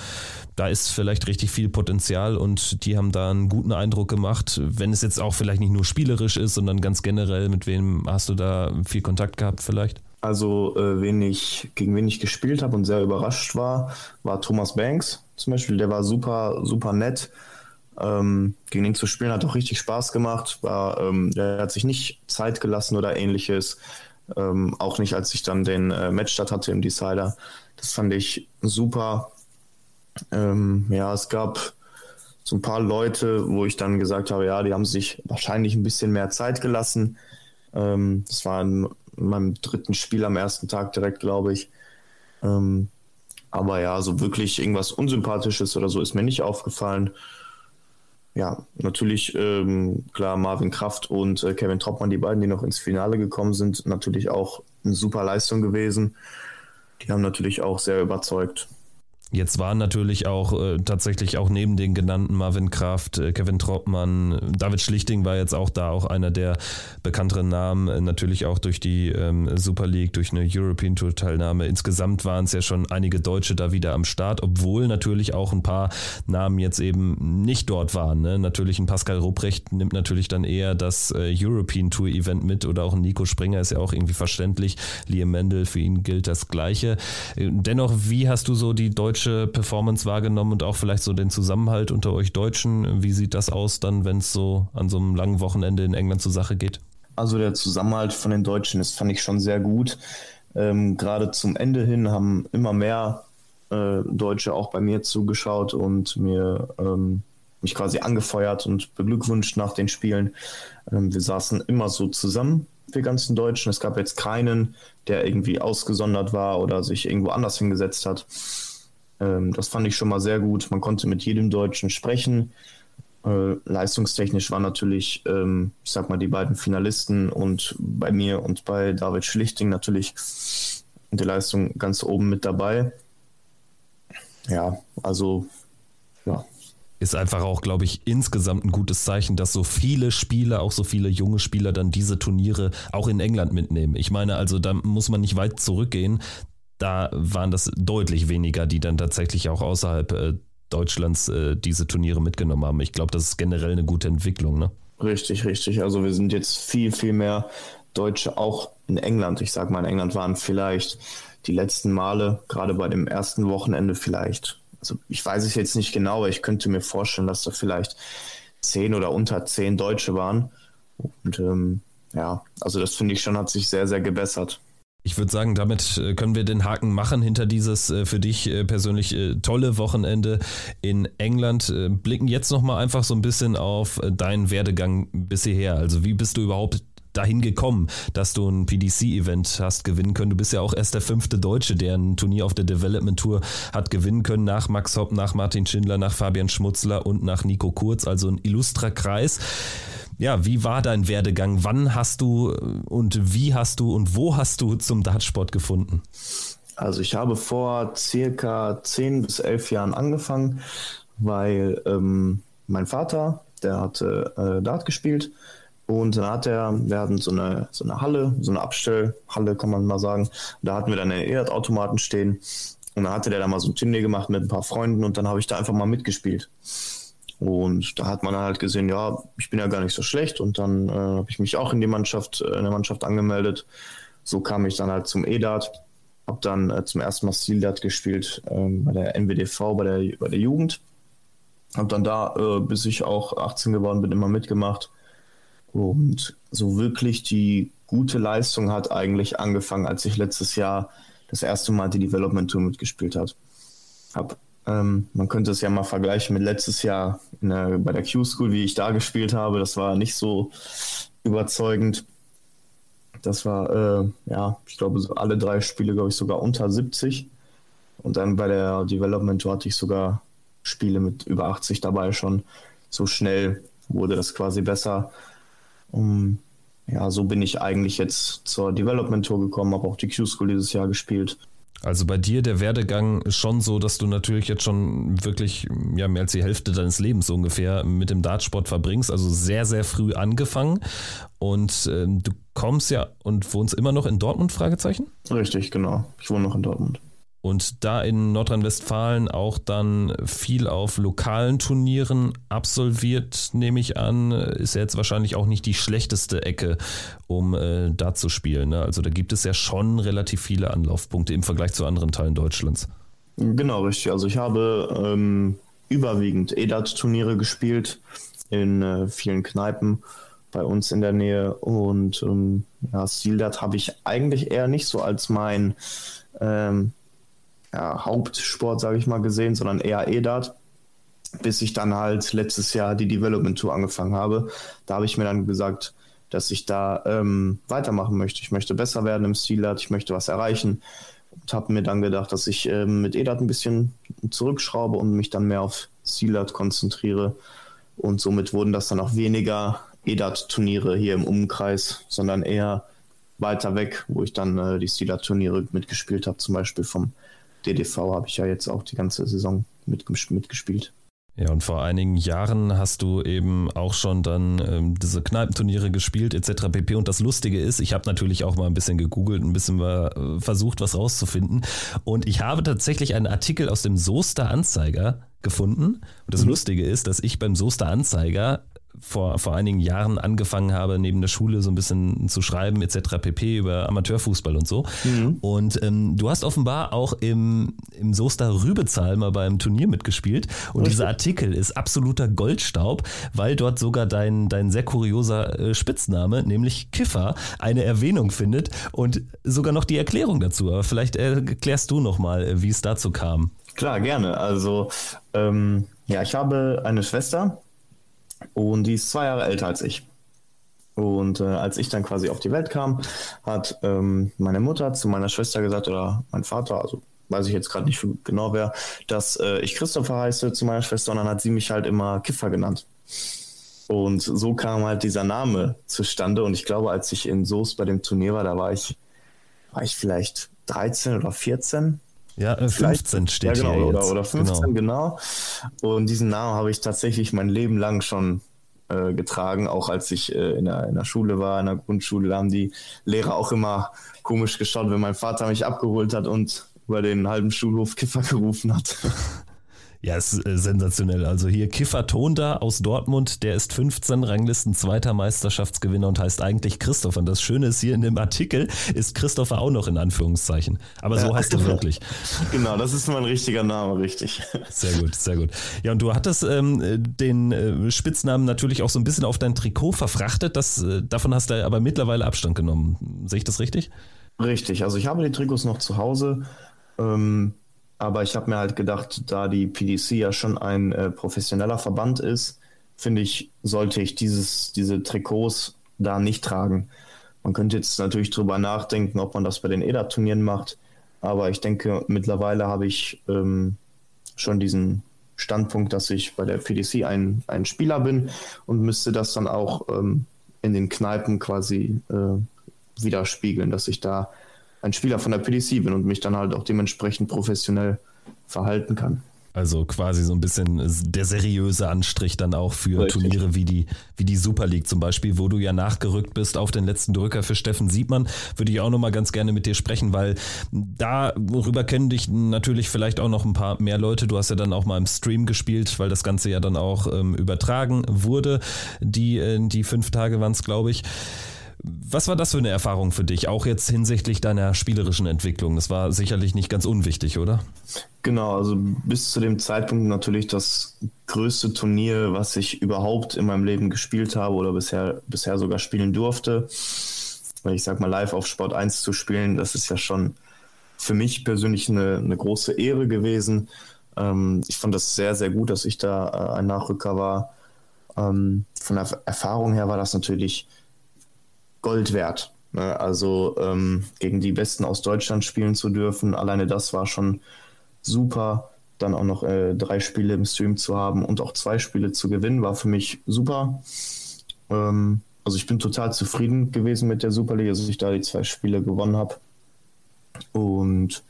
da ist vielleicht richtig viel Potenzial und die haben da einen guten Eindruck gemacht, wenn es jetzt auch vielleicht nicht nur spielerisch ist, sondern ganz generell, mit wem hast du da viel Kontakt gehabt vielleicht? Also, äh, wen ich, gegen wen ich gespielt habe und sehr überrascht war, war Thomas Banks zum Beispiel. Der war super, super nett. Ähm, gegen ihn zu spielen hat auch richtig Spaß gemacht. War, ähm, der hat sich nicht Zeit gelassen oder ähnliches. Ähm, auch nicht, als ich dann den äh, Matchstart hatte im Decider. Das fand ich super. Ähm, ja, es gab so ein paar Leute, wo ich dann gesagt habe, ja, die haben sich wahrscheinlich ein bisschen mehr Zeit gelassen. Ähm, das war in meinem dritten Spiel am ersten Tag direkt, glaube ich. Ähm, aber ja, so wirklich irgendwas Unsympathisches oder so ist mir nicht aufgefallen. Ja, natürlich, ähm, klar, Marvin Kraft und äh, Kevin Troppmann, die beiden, die noch ins Finale gekommen sind, natürlich auch eine super Leistung gewesen. Die haben natürlich auch sehr überzeugt. Jetzt waren natürlich auch äh, tatsächlich auch neben den genannten Marvin Kraft, äh, Kevin Troppmann, David Schlichting war jetzt auch da, auch einer der bekannteren Namen, äh, natürlich auch durch die ähm, Super League, durch eine European Tour Teilnahme. Insgesamt waren es ja schon einige Deutsche da wieder am Start, obwohl natürlich auch ein paar Namen jetzt eben nicht dort waren. Ne? Natürlich ein Pascal Rupprecht nimmt natürlich dann eher das äh, European Tour Event mit oder auch ein Nico Springer ist ja auch irgendwie verständlich. Liam Mendel, für ihn gilt das Gleiche. Äh, dennoch, wie hast du so die deutsche deutsche Performance wahrgenommen und auch vielleicht so den Zusammenhalt unter euch Deutschen? Wie sieht das aus dann, wenn es so an so einem langen Wochenende in England zur Sache geht? Also der Zusammenhalt von den Deutschen, das fand ich schon sehr gut. Ähm, Gerade zum Ende hin haben immer mehr äh, Deutsche auch bei mir zugeschaut und mir ähm, mich quasi angefeuert und beglückwünscht nach den Spielen. Ähm, wir saßen immer so zusammen, wir ganzen Deutschen. Es gab jetzt keinen, der irgendwie ausgesondert war oder sich irgendwo anders hingesetzt hat. Ähm, das fand ich schon mal sehr gut. Man konnte mit jedem Deutschen sprechen. Äh, leistungstechnisch waren natürlich, ähm, ich sag mal, die beiden Finalisten und bei mir und bei David Schlichting natürlich die Leistung ganz oben mit dabei. Ja, also ja, ist einfach auch, glaube ich, insgesamt ein gutes Zeichen, dass so viele Spieler, auch so viele junge Spieler dann diese Turniere auch in England mitnehmen. Ich meine, also da muss man nicht weit zurückgehen da waren das deutlich weniger, die dann tatsächlich auch außerhalb äh, Deutschlands äh, diese Turniere mitgenommen haben. Ich glaube, das ist generell eine gute Entwicklung. Ne? Richtig, richtig. Also wir sind jetzt viel, viel mehr Deutsche auch in England. Ich sage mal, in England waren vielleicht die letzten Male, gerade bei dem ersten Wochenende vielleicht, also ich weiß es jetzt nicht genau, aber ich könnte mir vorstellen, dass da vielleicht zehn oder unter zehn Deutsche waren. Und ähm, ja, also das finde ich schon, hat sich sehr, sehr gebessert. Ich würde sagen, damit äh, können wir den Haken machen hinter dieses äh, für dich äh, persönlich tolle Wochenende in England. Blicken jetzt nochmal einfach so ein bisschen auf deinen Werdegang bisher. Also wie bist du überhaupt dahin gekommen, dass du ein PDC-Event hast gewinnen können. Du bist ja auch erst der fünfte Deutsche, der ein Turnier auf der Development Tour hat gewinnen können, nach Max Hopp, nach Martin Schindler, nach Fabian Schmutzler und nach Nico Kurz, also ein illustrer Kreis. Ja, wie war dein Werdegang? Wann hast du und wie hast du und wo hast du zum Dartsport gefunden? Also ich habe vor circa zehn bis elf Jahren angefangen, weil ähm, mein Vater, der hatte äh, Dart gespielt und dann hat er, wir hatten so eine, so eine Halle, so eine Abstellhalle, kann man mal sagen. Da hatten wir dann einen E-Automaten stehen und dann hatte der da mal so ein Turnier gemacht mit ein paar Freunden und dann habe ich da einfach mal mitgespielt. Und da hat man halt gesehen, ja, ich bin ja gar nicht so schlecht. Und dann äh, habe ich mich auch in die Mannschaft, äh, in der Mannschaft angemeldet. So kam ich dann halt zum E-Dart. Habe dann äh, zum ersten Mal Stil-Dart gespielt ähm, bei der NWDV, bei der, bei der Jugend. Habe dann da, äh, bis ich auch 18 geworden bin, immer mitgemacht. Und so wirklich die gute Leistung hat eigentlich angefangen, als ich letztes Jahr das erste Mal die Development Tour mitgespielt habe. Habe ähm, man könnte es ja mal vergleichen mit letztes Jahr der, bei der Q-School, wie ich da gespielt habe. Das war nicht so überzeugend. Das war, äh, ja, ich glaube, alle drei Spiele, glaube ich, sogar unter 70. Und dann bei der Development Tour hatte ich sogar Spiele mit über 80 dabei schon. So schnell wurde das quasi besser. Um, ja, so bin ich eigentlich jetzt zur Development Tour gekommen, habe auch die Q-School dieses Jahr gespielt. Also bei dir der Werdegang ist schon so, dass du natürlich jetzt schon wirklich ja, mehr als die Hälfte deines Lebens ungefähr mit dem Dartsport verbringst, also sehr, sehr früh angefangen. Und äh, du kommst ja und wohnst immer noch in Dortmund, Fragezeichen? Richtig, genau. Ich wohne noch in Dortmund. Und da in Nordrhein-Westfalen auch dann viel auf lokalen Turnieren absolviert, nehme ich an, ist jetzt wahrscheinlich auch nicht die schlechteste Ecke, um äh, da zu spielen. Ne? Also da gibt es ja schon relativ viele Anlaufpunkte im Vergleich zu anderen Teilen Deutschlands. Genau, richtig. Also ich habe ähm, überwiegend EDAT-Turniere gespielt in äh, vielen Kneipen bei uns in der Nähe und ähm, ja, Stildat habe ich eigentlich eher nicht so als mein ähm, ja, Hauptsport, sage ich mal, gesehen, sondern eher EDAT, bis ich dann halt letztes Jahr die Development Tour angefangen habe. Da habe ich mir dann gesagt, dass ich da ähm, weitermachen möchte. Ich möchte besser werden im Stilart, ich möchte was erreichen und habe mir dann gedacht, dass ich ähm, mit EDAT ein bisschen zurückschraube und mich dann mehr auf Stilart konzentriere. Und somit wurden das dann auch weniger EDAT-Turniere hier im Umkreis, sondern eher weiter weg, wo ich dann äh, die Stilart-Turniere mitgespielt habe, zum Beispiel vom DDV habe ich ja jetzt auch die ganze Saison mitgespielt. Ja, und vor einigen Jahren hast du eben auch schon dann ähm, diese Kneipenturniere gespielt etc. pp. Und das Lustige ist, ich habe natürlich auch mal ein bisschen gegoogelt, ein bisschen mal, äh, versucht, was rauszufinden. Und ich habe tatsächlich einen Artikel aus dem Soester Anzeiger gefunden. Und das mhm. Lustige ist, dass ich beim Soester Anzeiger vor, vor einigen Jahren angefangen habe, neben der Schule so ein bisschen zu schreiben, etc. pp. über Amateurfußball und so. Mhm. Und ähm, du hast offenbar auch im, im Soester Rübezahl mal beim Turnier mitgespielt. Und Richtig. dieser Artikel ist absoluter Goldstaub, weil dort sogar dein, dein sehr kurioser äh, Spitzname, nämlich Kiffer, eine Erwähnung findet und sogar noch die Erklärung dazu. Aber vielleicht erklärst du nochmal, äh, wie es dazu kam. Klar, gerne. Also, ähm, ja, ich habe eine Schwester, und die ist zwei Jahre älter als ich. Und äh, als ich dann quasi auf die Welt kam, hat ähm, meine Mutter zu meiner Schwester gesagt, oder mein Vater, also weiß ich jetzt gerade nicht genau wer, dass äh, ich Christopher heiße zu meiner Schwester und dann hat sie mich halt immer Kiffer genannt. Und so kam halt dieser Name zustande. Und ich glaube, als ich in Soest bei dem Turnier war, da war ich, war ich vielleicht 13 oder 14. Ja, 15 äh, steht ja, genau, hier oder, jetzt. Oder 15, genau. genau. Und diesen Namen habe ich tatsächlich mein Leben lang schon äh, getragen, auch als ich äh, in, der, in der Schule war, in der Grundschule, da haben die Lehrer auch immer komisch geschaut, wenn mein Vater mich abgeholt hat und über den halben Schulhof Kiffer gerufen hat. Ja, ist äh, sensationell. Also hier Kiffer Tonda aus Dortmund, der ist 15 Ranglisten zweiter Meisterschaftsgewinner und heißt eigentlich Christopher. Und das Schöne ist hier in dem Artikel ist Christopher auch noch in Anführungszeichen. Aber so ja. heißt er wirklich. Genau, das ist mein richtiger Name, richtig. Sehr gut, sehr gut. Ja, und du hattest ähm, den äh, Spitznamen natürlich auch so ein bisschen auf dein Trikot verfrachtet. Das, äh, davon hast du aber mittlerweile Abstand genommen. Sehe ich das richtig? Richtig. Also ich habe die Trikots noch zu Hause. Ähm, aber ich habe mir halt gedacht, da die PDC ja schon ein äh, professioneller Verband ist, finde ich, sollte ich dieses, diese Trikots da nicht tragen. Man könnte jetzt natürlich drüber nachdenken, ob man das bei den EDA-Turnieren macht. Aber ich denke, mittlerweile habe ich ähm, schon diesen Standpunkt, dass ich bei der PDC ein, ein Spieler bin und müsste das dann auch ähm, in den Kneipen quasi äh, widerspiegeln, dass ich da ein Spieler von der PDC bin und mich dann halt auch dementsprechend professionell verhalten kann. Also quasi so ein bisschen der seriöse Anstrich dann auch für Richtig. Turniere wie die, wie die Super League zum Beispiel, wo du ja nachgerückt bist auf den letzten Drücker für Steffen Siebmann. Würde ich auch nochmal ganz gerne mit dir sprechen, weil darüber kennen dich natürlich vielleicht auch noch ein paar mehr Leute. Du hast ja dann auch mal im Stream gespielt, weil das Ganze ja dann auch ähm, übertragen wurde. Die, äh, die fünf Tage waren es, glaube ich. Was war das für eine Erfahrung für dich, auch jetzt hinsichtlich deiner spielerischen Entwicklung? Das war sicherlich nicht ganz unwichtig, oder? Genau, also bis zu dem Zeitpunkt natürlich das größte Turnier, was ich überhaupt in meinem Leben gespielt habe oder bisher, bisher sogar spielen durfte. Weil ich sag mal, live auf Sport 1 zu spielen, das ist ja schon für mich persönlich eine, eine große Ehre gewesen. Ähm, ich fand das sehr, sehr gut, dass ich da äh, ein Nachrücker war. Ähm, von der Erfahrung her war das natürlich Gold wert. Ne? Also ähm, gegen die Besten aus Deutschland spielen zu dürfen, alleine das war schon super. Dann auch noch äh, drei Spiele im Stream zu haben und auch zwei Spiele zu gewinnen, war für mich super. Ähm, also ich bin total zufrieden gewesen mit der Super League, dass ich da die zwei Spiele gewonnen habe. Und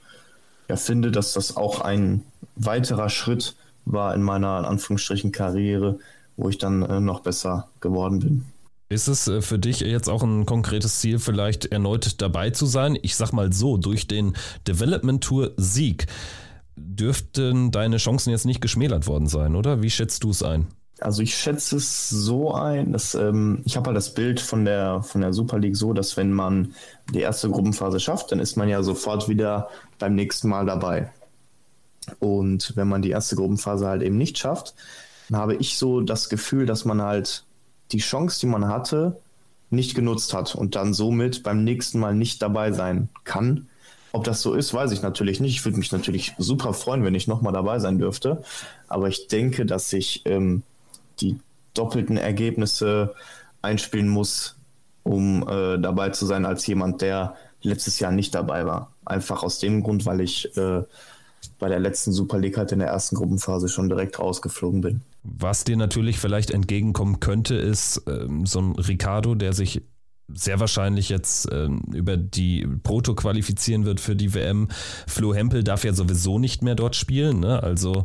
ja, finde, dass das auch ein weiterer Schritt war in meiner in Anführungsstrichen Karriere, wo ich dann äh, noch besser geworden bin. Ist es äh, für dich jetzt auch ein konkretes Ziel, vielleicht erneut dabei zu sein? Ich sag mal so, durch den Development Tour Sieg dürften deine Chancen jetzt nicht geschmälert worden sein, oder? Wie schätzt du es ein? Also ich schätze es so ein, dass ähm, ich habe halt das Bild von der von der Super League so, dass wenn man die erste Gruppenphase schafft, dann ist man ja sofort wieder beim nächsten Mal dabei. Und wenn man die erste Gruppenphase halt eben nicht schafft, dann habe ich so das Gefühl, dass man halt die Chance, die man hatte, nicht genutzt hat und dann somit beim nächsten Mal nicht dabei sein kann. Ob das so ist, weiß ich natürlich nicht. Ich würde mich natürlich super freuen, wenn ich nochmal dabei sein dürfte. Aber ich denke, dass ich ähm, die doppelten Ergebnisse einspielen muss, um äh, dabei zu sein, als jemand, der letztes Jahr nicht dabei war. Einfach aus dem Grund, weil ich äh, bei der letzten Super League halt in der ersten Gruppenphase schon direkt rausgeflogen bin. Was dir natürlich vielleicht entgegenkommen könnte, ist ähm, so ein Ricardo, der sich sehr wahrscheinlich jetzt ähm, über die Proto qualifizieren wird für die WM. Flo Hempel darf ja sowieso nicht mehr dort spielen, ne? also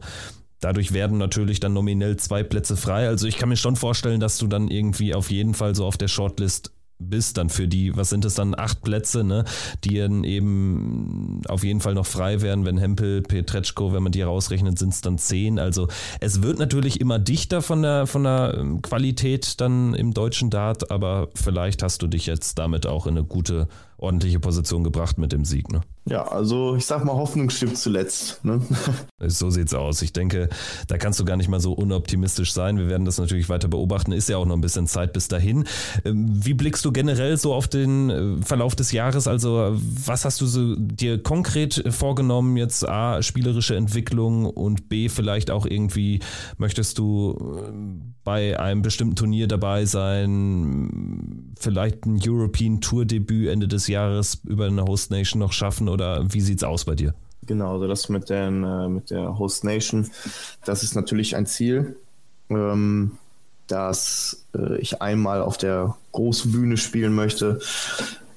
Dadurch werden natürlich dann nominell zwei Plätze frei. Also ich kann mir schon vorstellen, dass du dann irgendwie auf jeden Fall so auf der Shortlist bist dann für die, was sind es dann, acht Plätze, ne, die dann eben auf jeden Fall noch frei werden, wenn Hempel, Petretschko, wenn man die rausrechnet, sind es dann zehn. Also es wird natürlich immer dichter von der, von der ähm, Qualität dann im deutschen Dart, aber vielleicht hast du dich jetzt damit auch in eine gute ordentliche Position gebracht mit dem Sieg. Ne? Ja, also ich sag mal, Hoffnung stirbt zuletzt. Ne? So sieht's aus. Ich denke, da kannst du gar nicht mal so unoptimistisch sein. Wir werden das natürlich weiter beobachten. Ist ja auch noch ein bisschen Zeit bis dahin. Ähm, wie blickst du generell so auf den äh, Verlauf des Jahres? Also, was hast du so dir konkret vorgenommen? Jetzt A, spielerische Entwicklung und B, vielleicht auch irgendwie, möchtest du äh, bei einem bestimmten Turnier dabei sein? Vielleicht ein European Tour Debüt Ende des Jahres über eine Host Nation noch schaffen oder wie sieht es aus bei dir? Genau, also das mit, den, äh, mit der Host Nation, das ist natürlich ein Ziel, ähm, dass äh, ich einmal auf der großen Bühne spielen möchte.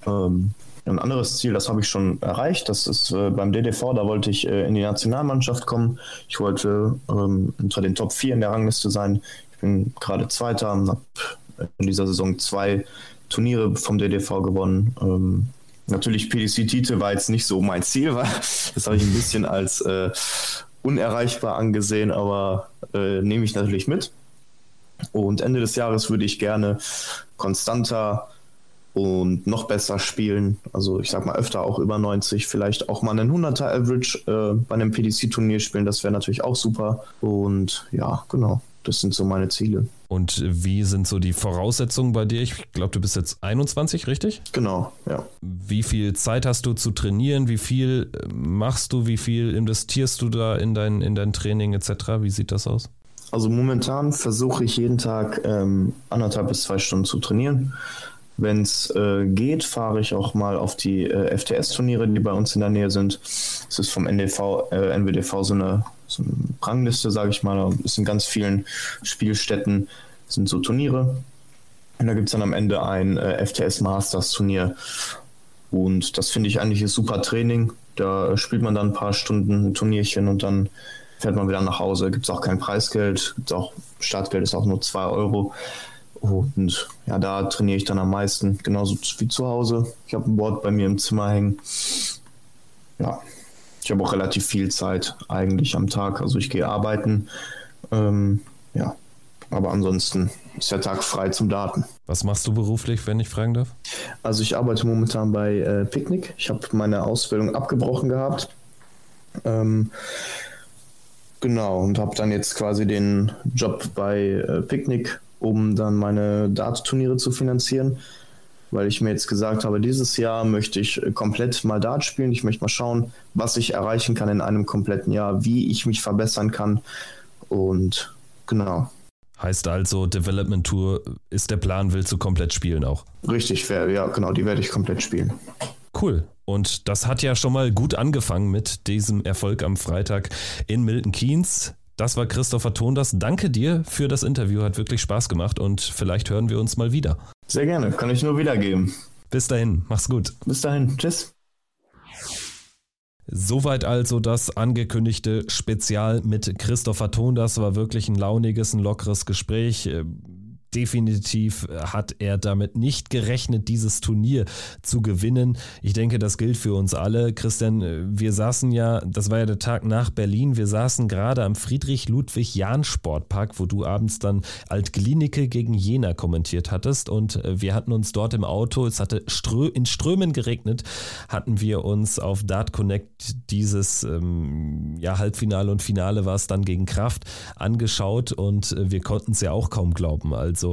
Ähm, ein anderes Ziel, das habe ich schon erreicht, das ist äh, beim DDV, da wollte ich in die Nationalmannschaft kommen. Ich wollte ähm, unter den Top 4 in der Rangliste sein. Ich bin gerade Zweiter, habe in dieser Saison zwei Turniere vom DDV gewonnen. Ähm, natürlich PDC-Titel war jetzt nicht so mein Ziel, weil das habe ich ein bisschen als äh, unerreichbar angesehen, aber äh, nehme ich natürlich mit. Und Ende des Jahres würde ich gerne konstanter und noch besser spielen. Also ich sag mal öfter auch über 90, vielleicht auch mal einen 100er Average äh, bei einem PDC-Turnier spielen, das wäre natürlich auch super. Und ja, genau, das sind so meine Ziele. Und wie sind so die Voraussetzungen bei dir? Ich glaube, du bist jetzt 21, richtig? Genau, ja. Wie viel Zeit hast du zu trainieren? Wie viel äh, machst du? Wie viel investierst du da in dein, in dein Training etc.? Wie sieht das aus? Also momentan versuche ich jeden Tag ähm, anderthalb bis zwei Stunden zu trainieren. Wenn es äh, geht, fahre ich auch mal auf die äh, FTS-Turniere, die bei uns in der Nähe sind. Es ist vom NDV, äh, NWDV so eine, so eine Rangliste, sage ich mal. Es sind ganz vielen Spielstätten, sind so Turniere. Und da gibt es dann am Ende ein äh, FTS Masters Turnier. Und das finde ich eigentlich ein super Training. Da spielt man dann ein paar Stunden ein Turnierchen und dann fährt man wieder nach Hause. Gibt es auch kein Preisgeld, gibt's auch Startgeld ist auch nur 2 Euro. Und ja, da trainiere ich dann am meisten, genauso wie zu Hause. Ich habe ein Board bei mir im Zimmer hängen. Ja, ich habe auch relativ viel Zeit eigentlich am Tag. Also ich gehe arbeiten. Ähm, ja, aber ansonsten ist der Tag frei zum Daten. Was machst du beruflich, wenn ich fragen darf? Also ich arbeite momentan bei äh, Picknick. Ich habe meine Ausbildung abgebrochen gehabt. Ähm, genau, und habe dann jetzt quasi den Job bei äh, Picknick um dann meine Dart-Turniere zu finanzieren, weil ich mir jetzt gesagt habe, dieses Jahr möchte ich komplett mal Dart spielen. Ich möchte mal schauen, was ich erreichen kann in einem kompletten Jahr, wie ich mich verbessern kann und genau. Heißt also, Development Tour ist der Plan, willst du komplett spielen auch? Richtig, ja, genau, die werde ich komplett spielen. Cool. Und das hat ja schon mal gut angefangen mit diesem Erfolg am Freitag in Milton Keynes. Das war Christopher Tonders. Danke dir für das Interview. Hat wirklich Spaß gemacht und vielleicht hören wir uns mal wieder. Sehr gerne. Kann ich nur wiedergeben. Bis dahin. Mach's gut. Bis dahin. Tschüss. Soweit also das angekündigte Spezial mit Christopher Thon. Das war wirklich ein launiges, ein lockeres Gespräch definitiv hat er damit nicht gerechnet, dieses Turnier zu gewinnen. Ich denke, das gilt für uns alle. Christian, wir saßen ja, das war ja der Tag nach Berlin, wir saßen gerade am Friedrich-Ludwig-Jahn-Sportpark, wo du abends dann Altglinicke gegen Jena kommentiert hattest und äh, wir hatten uns dort im Auto, es hatte Strö in Strömen geregnet, hatten wir uns auf Dart Connect dieses ähm, ja, Halbfinale und Finale war es dann gegen Kraft angeschaut und äh, wir konnten es ja auch kaum glauben. Also,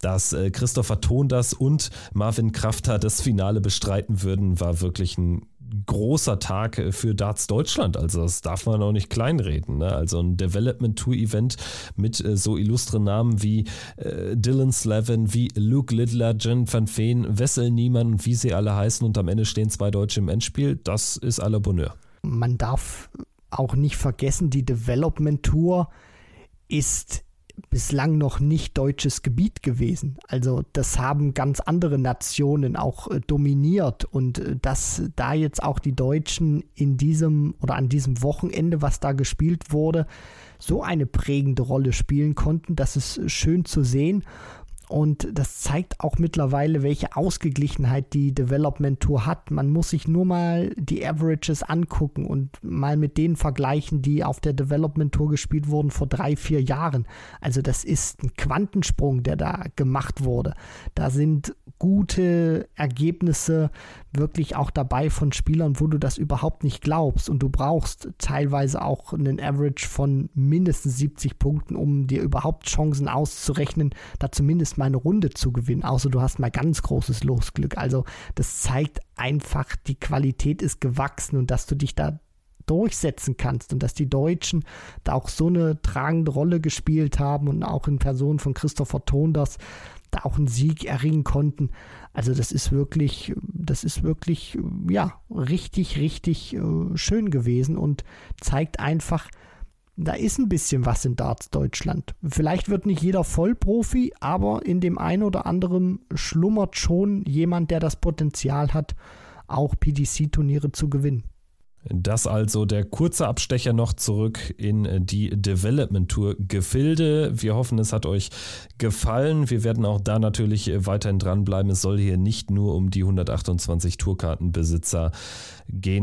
dass äh, Christopher Tondas und Marvin Krafter das Finale bestreiten würden, war wirklich ein großer Tag äh, für Darts Deutschland. Also das darf man auch nicht kleinreden. Ne? Also ein Development Tour Event mit äh, so illustren Namen wie äh, Dylan Slavin, wie Luke Littler, Jen van Veen, Wessel Niemann und wie sie alle heißen und am Ende stehen zwei Deutsche im Endspiel. Das ist aller Bonheur. Man darf auch nicht vergessen, die Development Tour ist bislang noch nicht deutsches Gebiet gewesen. Also das haben ganz andere Nationen auch äh, dominiert und äh, dass da jetzt auch die Deutschen in diesem oder an diesem Wochenende, was da gespielt wurde, so eine prägende Rolle spielen konnten, das ist schön zu sehen und das zeigt auch mittlerweile, welche Ausgeglichenheit die Development Tour hat. Man muss sich nur mal die Averages angucken und mal mit denen vergleichen, die auf der Development Tour gespielt wurden vor drei, vier Jahren. Also das ist ein Quantensprung, der da gemacht wurde. Da sind gute Ergebnisse wirklich auch dabei von Spielern, wo du das überhaupt nicht glaubst. Und du brauchst teilweise auch einen Average von mindestens 70 Punkten, um dir überhaupt Chancen auszurechnen, da zumindest mal eine Runde zu gewinnen. Außer du hast mal ganz großes Losglück. Also das zeigt einfach, die Qualität ist gewachsen und dass du dich da durchsetzen kannst und dass die Deutschen da auch so eine tragende Rolle gespielt haben und auch in Person von Christopher Tonders da auch einen Sieg erringen konnten. Also das ist wirklich, das ist wirklich, ja, richtig, richtig äh, schön gewesen und zeigt einfach, da ist ein bisschen was in Darts Deutschland. Vielleicht wird nicht jeder Vollprofi, aber in dem einen oder anderen schlummert schon jemand, der das Potenzial hat, auch PDC-Turniere zu gewinnen. Das also der kurze Abstecher noch zurück in die Development Tour Gefilde. Wir hoffen, es hat euch gefallen. Wir werden auch da natürlich weiterhin dranbleiben. Es soll hier nicht nur um die 128 Tourkartenbesitzer gehen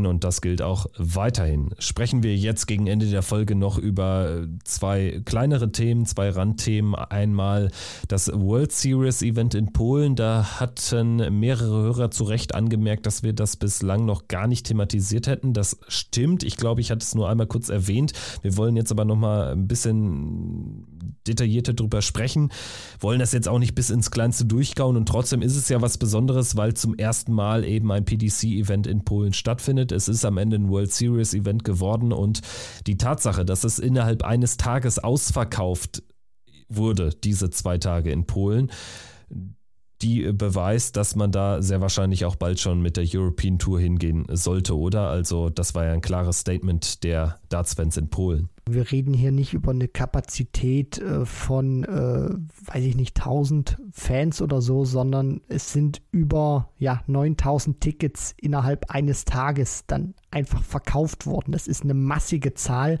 und das gilt auch weiterhin. Sprechen wir jetzt gegen Ende der Folge noch über zwei kleinere Themen, zwei Randthemen. Einmal das World Series Event in Polen. Da hatten mehrere Hörer zu Recht angemerkt, dass wir das bislang noch gar nicht thematisiert hätten. Das stimmt. Ich glaube, ich hatte es nur einmal kurz erwähnt. Wir wollen jetzt aber noch mal ein bisschen detaillierter drüber sprechen. Wollen das jetzt auch nicht bis ins Kleinste durchkauen und trotzdem ist es ja was Besonderes, weil zum ersten Mal eben ein PDC-Event in Polen stattfindet. Es ist am Ende ein World Series-Event geworden und die Tatsache, dass es innerhalb eines Tages ausverkauft wurde, diese zwei Tage in Polen, die beweist, dass man da sehr wahrscheinlich auch bald schon mit der European Tour hingehen sollte, oder? Also das war ja ein klares Statement der Darts-Fans in Polen. Wir reden hier nicht über eine Kapazität äh, von, äh, weiß ich nicht, 1000 Fans oder so, sondern es sind über ja, 9000 Tickets innerhalb eines Tages dann einfach verkauft worden. Das ist eine massige Zahl,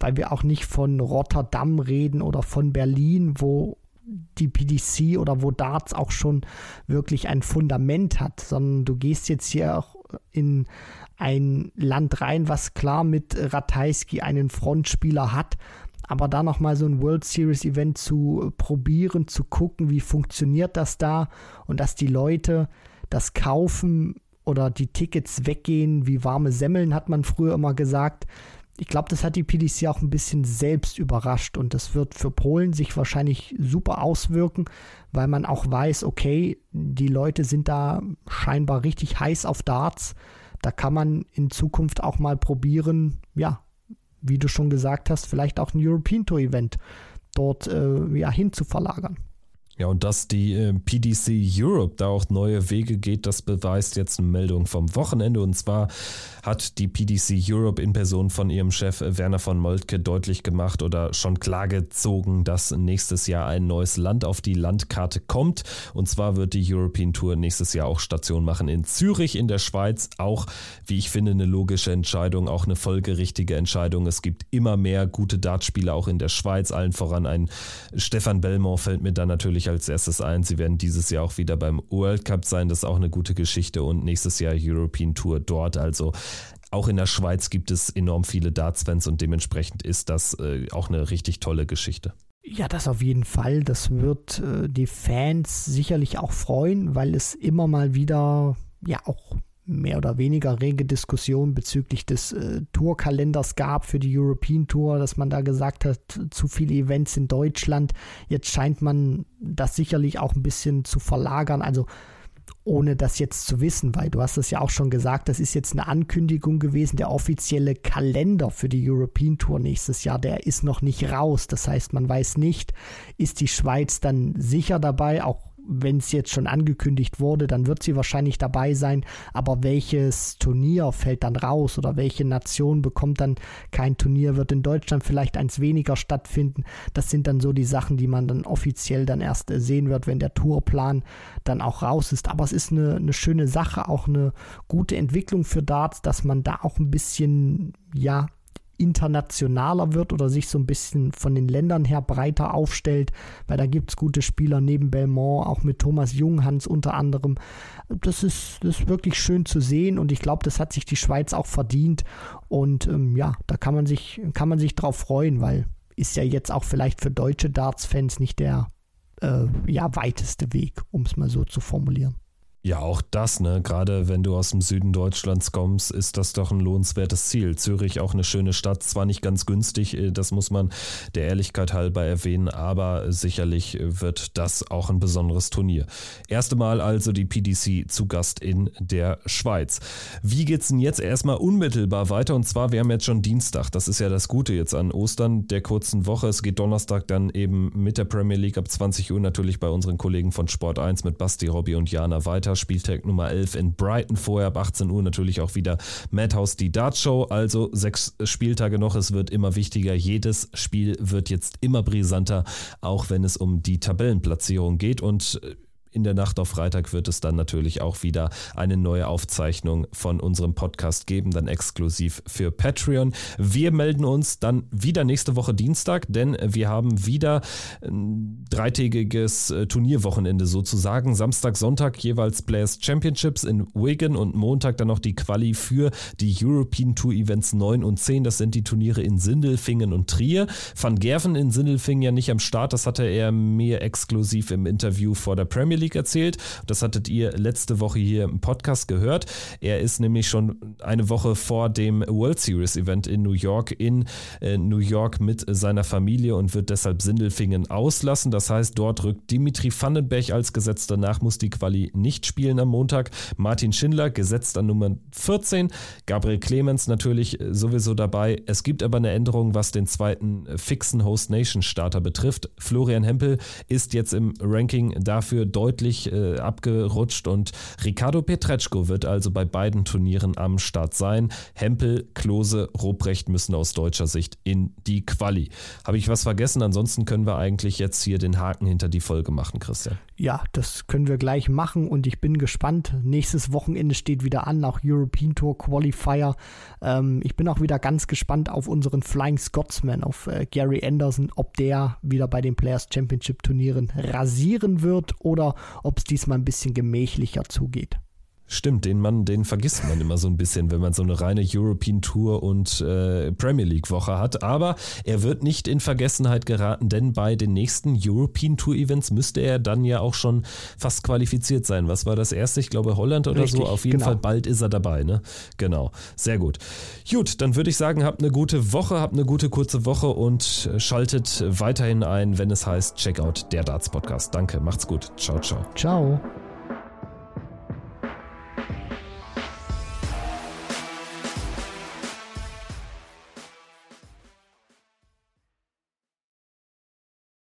weil wir auch nicht von Rotterdam reden oder von Berlin, wo die PDC oder wo Darts auch schon wirklich ein Fundament hat, sondern du gehst jetzt hier auch in ein Land rein, was klar mit Ratajski einen Frontspieler hat, aber da nochmal so ein World Series Event zu probieren, zu gucken, wie funktioniert das da? Und dass die Leute das kaufen oder die Tickets weggehen, wie warme Semmeln, hat man früher immer gesagt. Ich glaube, das hat die PDC auch ein bisschen selbst überrascht und das wird für Polen sich wahrscheinlich super auswirken, weil man auch weiß, okay, die Leute sind da scheinbar richtig heiß auf Darts da kann man in Zukunft auch mal probieren, ja, wie du schon gesagt hast, vielleicht auch ein European Tour Event dort äh, ja, hin. Ja, und dass die äh, PDC Europe da auch neue Wege geht, das beweist jetzt eine Meldung vom Wochenende. Und zwar hat die PDC Europe in Person von ihrem Chef Werner von Moltke deutlich gemacht oder schon klargezogen, dass nächstes Jahr ein neues Land auf die Landkarte kommt. Und zwar wird die European Tour nächstes Jahr auch Station machen in Zürich in der Schweiz. Auch, wie ich finde, eine logische Entscheidung, auch eine folgerichtige Entscheidung. Es gibt immer mehr gute Dartspieler auch in der Schweiz, allen voran ein Stefan Belmont fällt mir da natürlich natürlich als erstes ein, sie werden dieses Jahr auch wieder beim World Cup sein. Das ist auch eine gute Geschichte und nächstes Jahr European Tour dort. Also auch in der Schweiz gibt es enorm viele Darts-Fans und dementsprechend ist das äh, auch eine richtig tolle Geschichte. Ja, das auf jeden Fall. Das wird äh, die Fans sicherlich auch freuen, weil es immer mal wieder ja auch mehr oder weniger rege Diskussion bezüglich des äh, Tourkalenders gab für die European Tour, dass man da gesagt hat, zu viele Events in Deutschland. Jetzt scheint man das sicherlich auch ein bisschen zu verlagern. Also ohne das jetzt zu wissen, weil du hast es ja auch schon gesagt, das ist jetzt eine Ankündigung gewesen, der offizielle Kalender für die European Tour nächstes Jahr, der ist noch nicht raus. Das heißt, man weiß nicht, ist die Schweiz dann sicher dabei, auch wenn es jetzt schon angekündigt wurde, dann wird sie wahrscheinlich dabei sein. Aber welches Turnier fällt dann raus oder welche Nation bekommt dann kein Turnier? Wird in Deutschland vielleicht eins weniger stattfinden? Das sind dann so die Sachen, die man dann offiziell dann erst äh, sehen wird, wenn der Tourplan dann auch raus ist. Aber es ist eine, eine schöne Sache, auch eine gute Entwicklung für Darts, dass man da auch ein bisschen, ja, internationaler wird oder sich so ein bisschen von den Ländern her breiter aufstellt, weil da gibt es gute Spieler neben Belmont, auch mit Thomas Junghans unter anderem. Das ist, das ist wirklich schön zu sehen und ich glaube, das hat sich die Schweiz auch verdient und ähm, ja, da kann man sich, kann man sich drauf freuen, weil ist ja jetzt auch vielleicht für deutsche Darts-Fans nicht der äh, ja, weiteste Weg, um es mal so zu formulieren. Ja, auch das, ne? Gerade wenn du aus dem Süden Deutschlands kommst, ist das doch ein lohnenswertes Ziel. Zürich auch eine schöne Stadt, zwar nicht ganz günstig, äh, das muss man der Ehrlichkeit halber erwähnen, aber sicherlich wird das auch ein besonderes Turnier. Erste Mal also die PDC zu Gast in der Schweiz. Wie geht's denn jetzt erstmal unmittelbar weiter? Und zwar, wir haben jetzt schon Dienstag, das ist ja das Gute jetzt an Ostern der kurzen Woche. Es geht Donnerstag dann eben mit der Premier League ab 20 Uhr natürlich bei unseren Kollegen von Sport 1 mit Basti, Robby und Jana weiter. Spieltag Nummer 11 in Brighton. Vorher ab 18 Uhr natürlich auch wieder Madhouse die Dart Show. Also sechs Spieltage noch. Es wird immer wichtiger. Jedes Spiel wird jetzt immer brisanter, auch wenn es um die Tabellenplatzierung geht. Und äh, in der Nacht auf Freitag wird es dann natürlich auch wieder eine neue Aufzeichnung von unserem Podcast geben, dann exklusiv für Patreon. Wir melden uns dann wieder nächste Woche Dienstag, denn wir haben wieder ein dreitägiges äh, Turnierwochenende sozusagen. Samstag, Sonntag jeweils Players Championships in Wigan und Montag dann noch die Quali für die European Tour Events 9 und 10. Das sind die Turniere in Sindelfingen und Trier. Van Gerven in Sindelfingen ja nicht am Start, das hatte er mir exklusiv im Interview vor der Premier League League erzählt. Das hattet ihr letzte Woche hier im Podcast gehört. Er ist nämlich schon eine Woche vor dem World Series Event in New York in äh, New York mit seiner Familie und wird deshalb Sindelfingen auslassen. Das heißt, dort rückt Dimitri Vandenberg als Gesetz. Danach muss die Quali nicht spielen am Montag. Martin Schindler gesetzt an Nummer 14. Gabriel Clemens natürlich sowieso dabei. Es gibt aber eine Änderung, was den zweiten fixen Host Nation Starter betrifft. Florian Hempel ist jetzt im Ranking dafür deutlich deutlich äh, abgerutscht und Ricardo Petretschko wird also bei beiden Turnieren am Start sein. Hempel, Klose, Robrecht müssen aus deutscher Sicht in die Quali. Habe ich was vergessen? Ansonsten können wir eigentlich jetzt hier den Haken hinter die Folge machen, Christian. Ja, das können wir gleich machen und ich bin gespannt. Nächstes Wochenende steht wieder an, auch European Tour Qualifier. Ähm, ich bin auch wieder ganz gespannt auf unseren Flying Scotsman, auf äh, Gary Anderson, ob der wieder bei den Players Championship Turnieren rasieren wird oder ob es diesmal ein bisschen gemächlicher zugeht. Stimmt, den Mann, den vergisst man immer so ein bisschen, wenn man so eine reine European Tour und äh, Premier League Woche hat. Aber er wird nicht in Vergessenheit geraten, denn bei den nächsten European Tour Events müsste er dann ja auch schon fast qualifiziert sein. Was war das erste? Ich glaube Holland oder Richtig, so. Auf jeden genau. Fall bald ist er dabei, ne? Genau. Sehr gut. Gut, dann würde ich sagen, habt eine gute Woche, habt eine gute kurze Woche und schaltet weiterhin ein, wenn es heißt Checkout der Darts Podcast. Danke, macht's gut. Ciao, ciao. Ciao.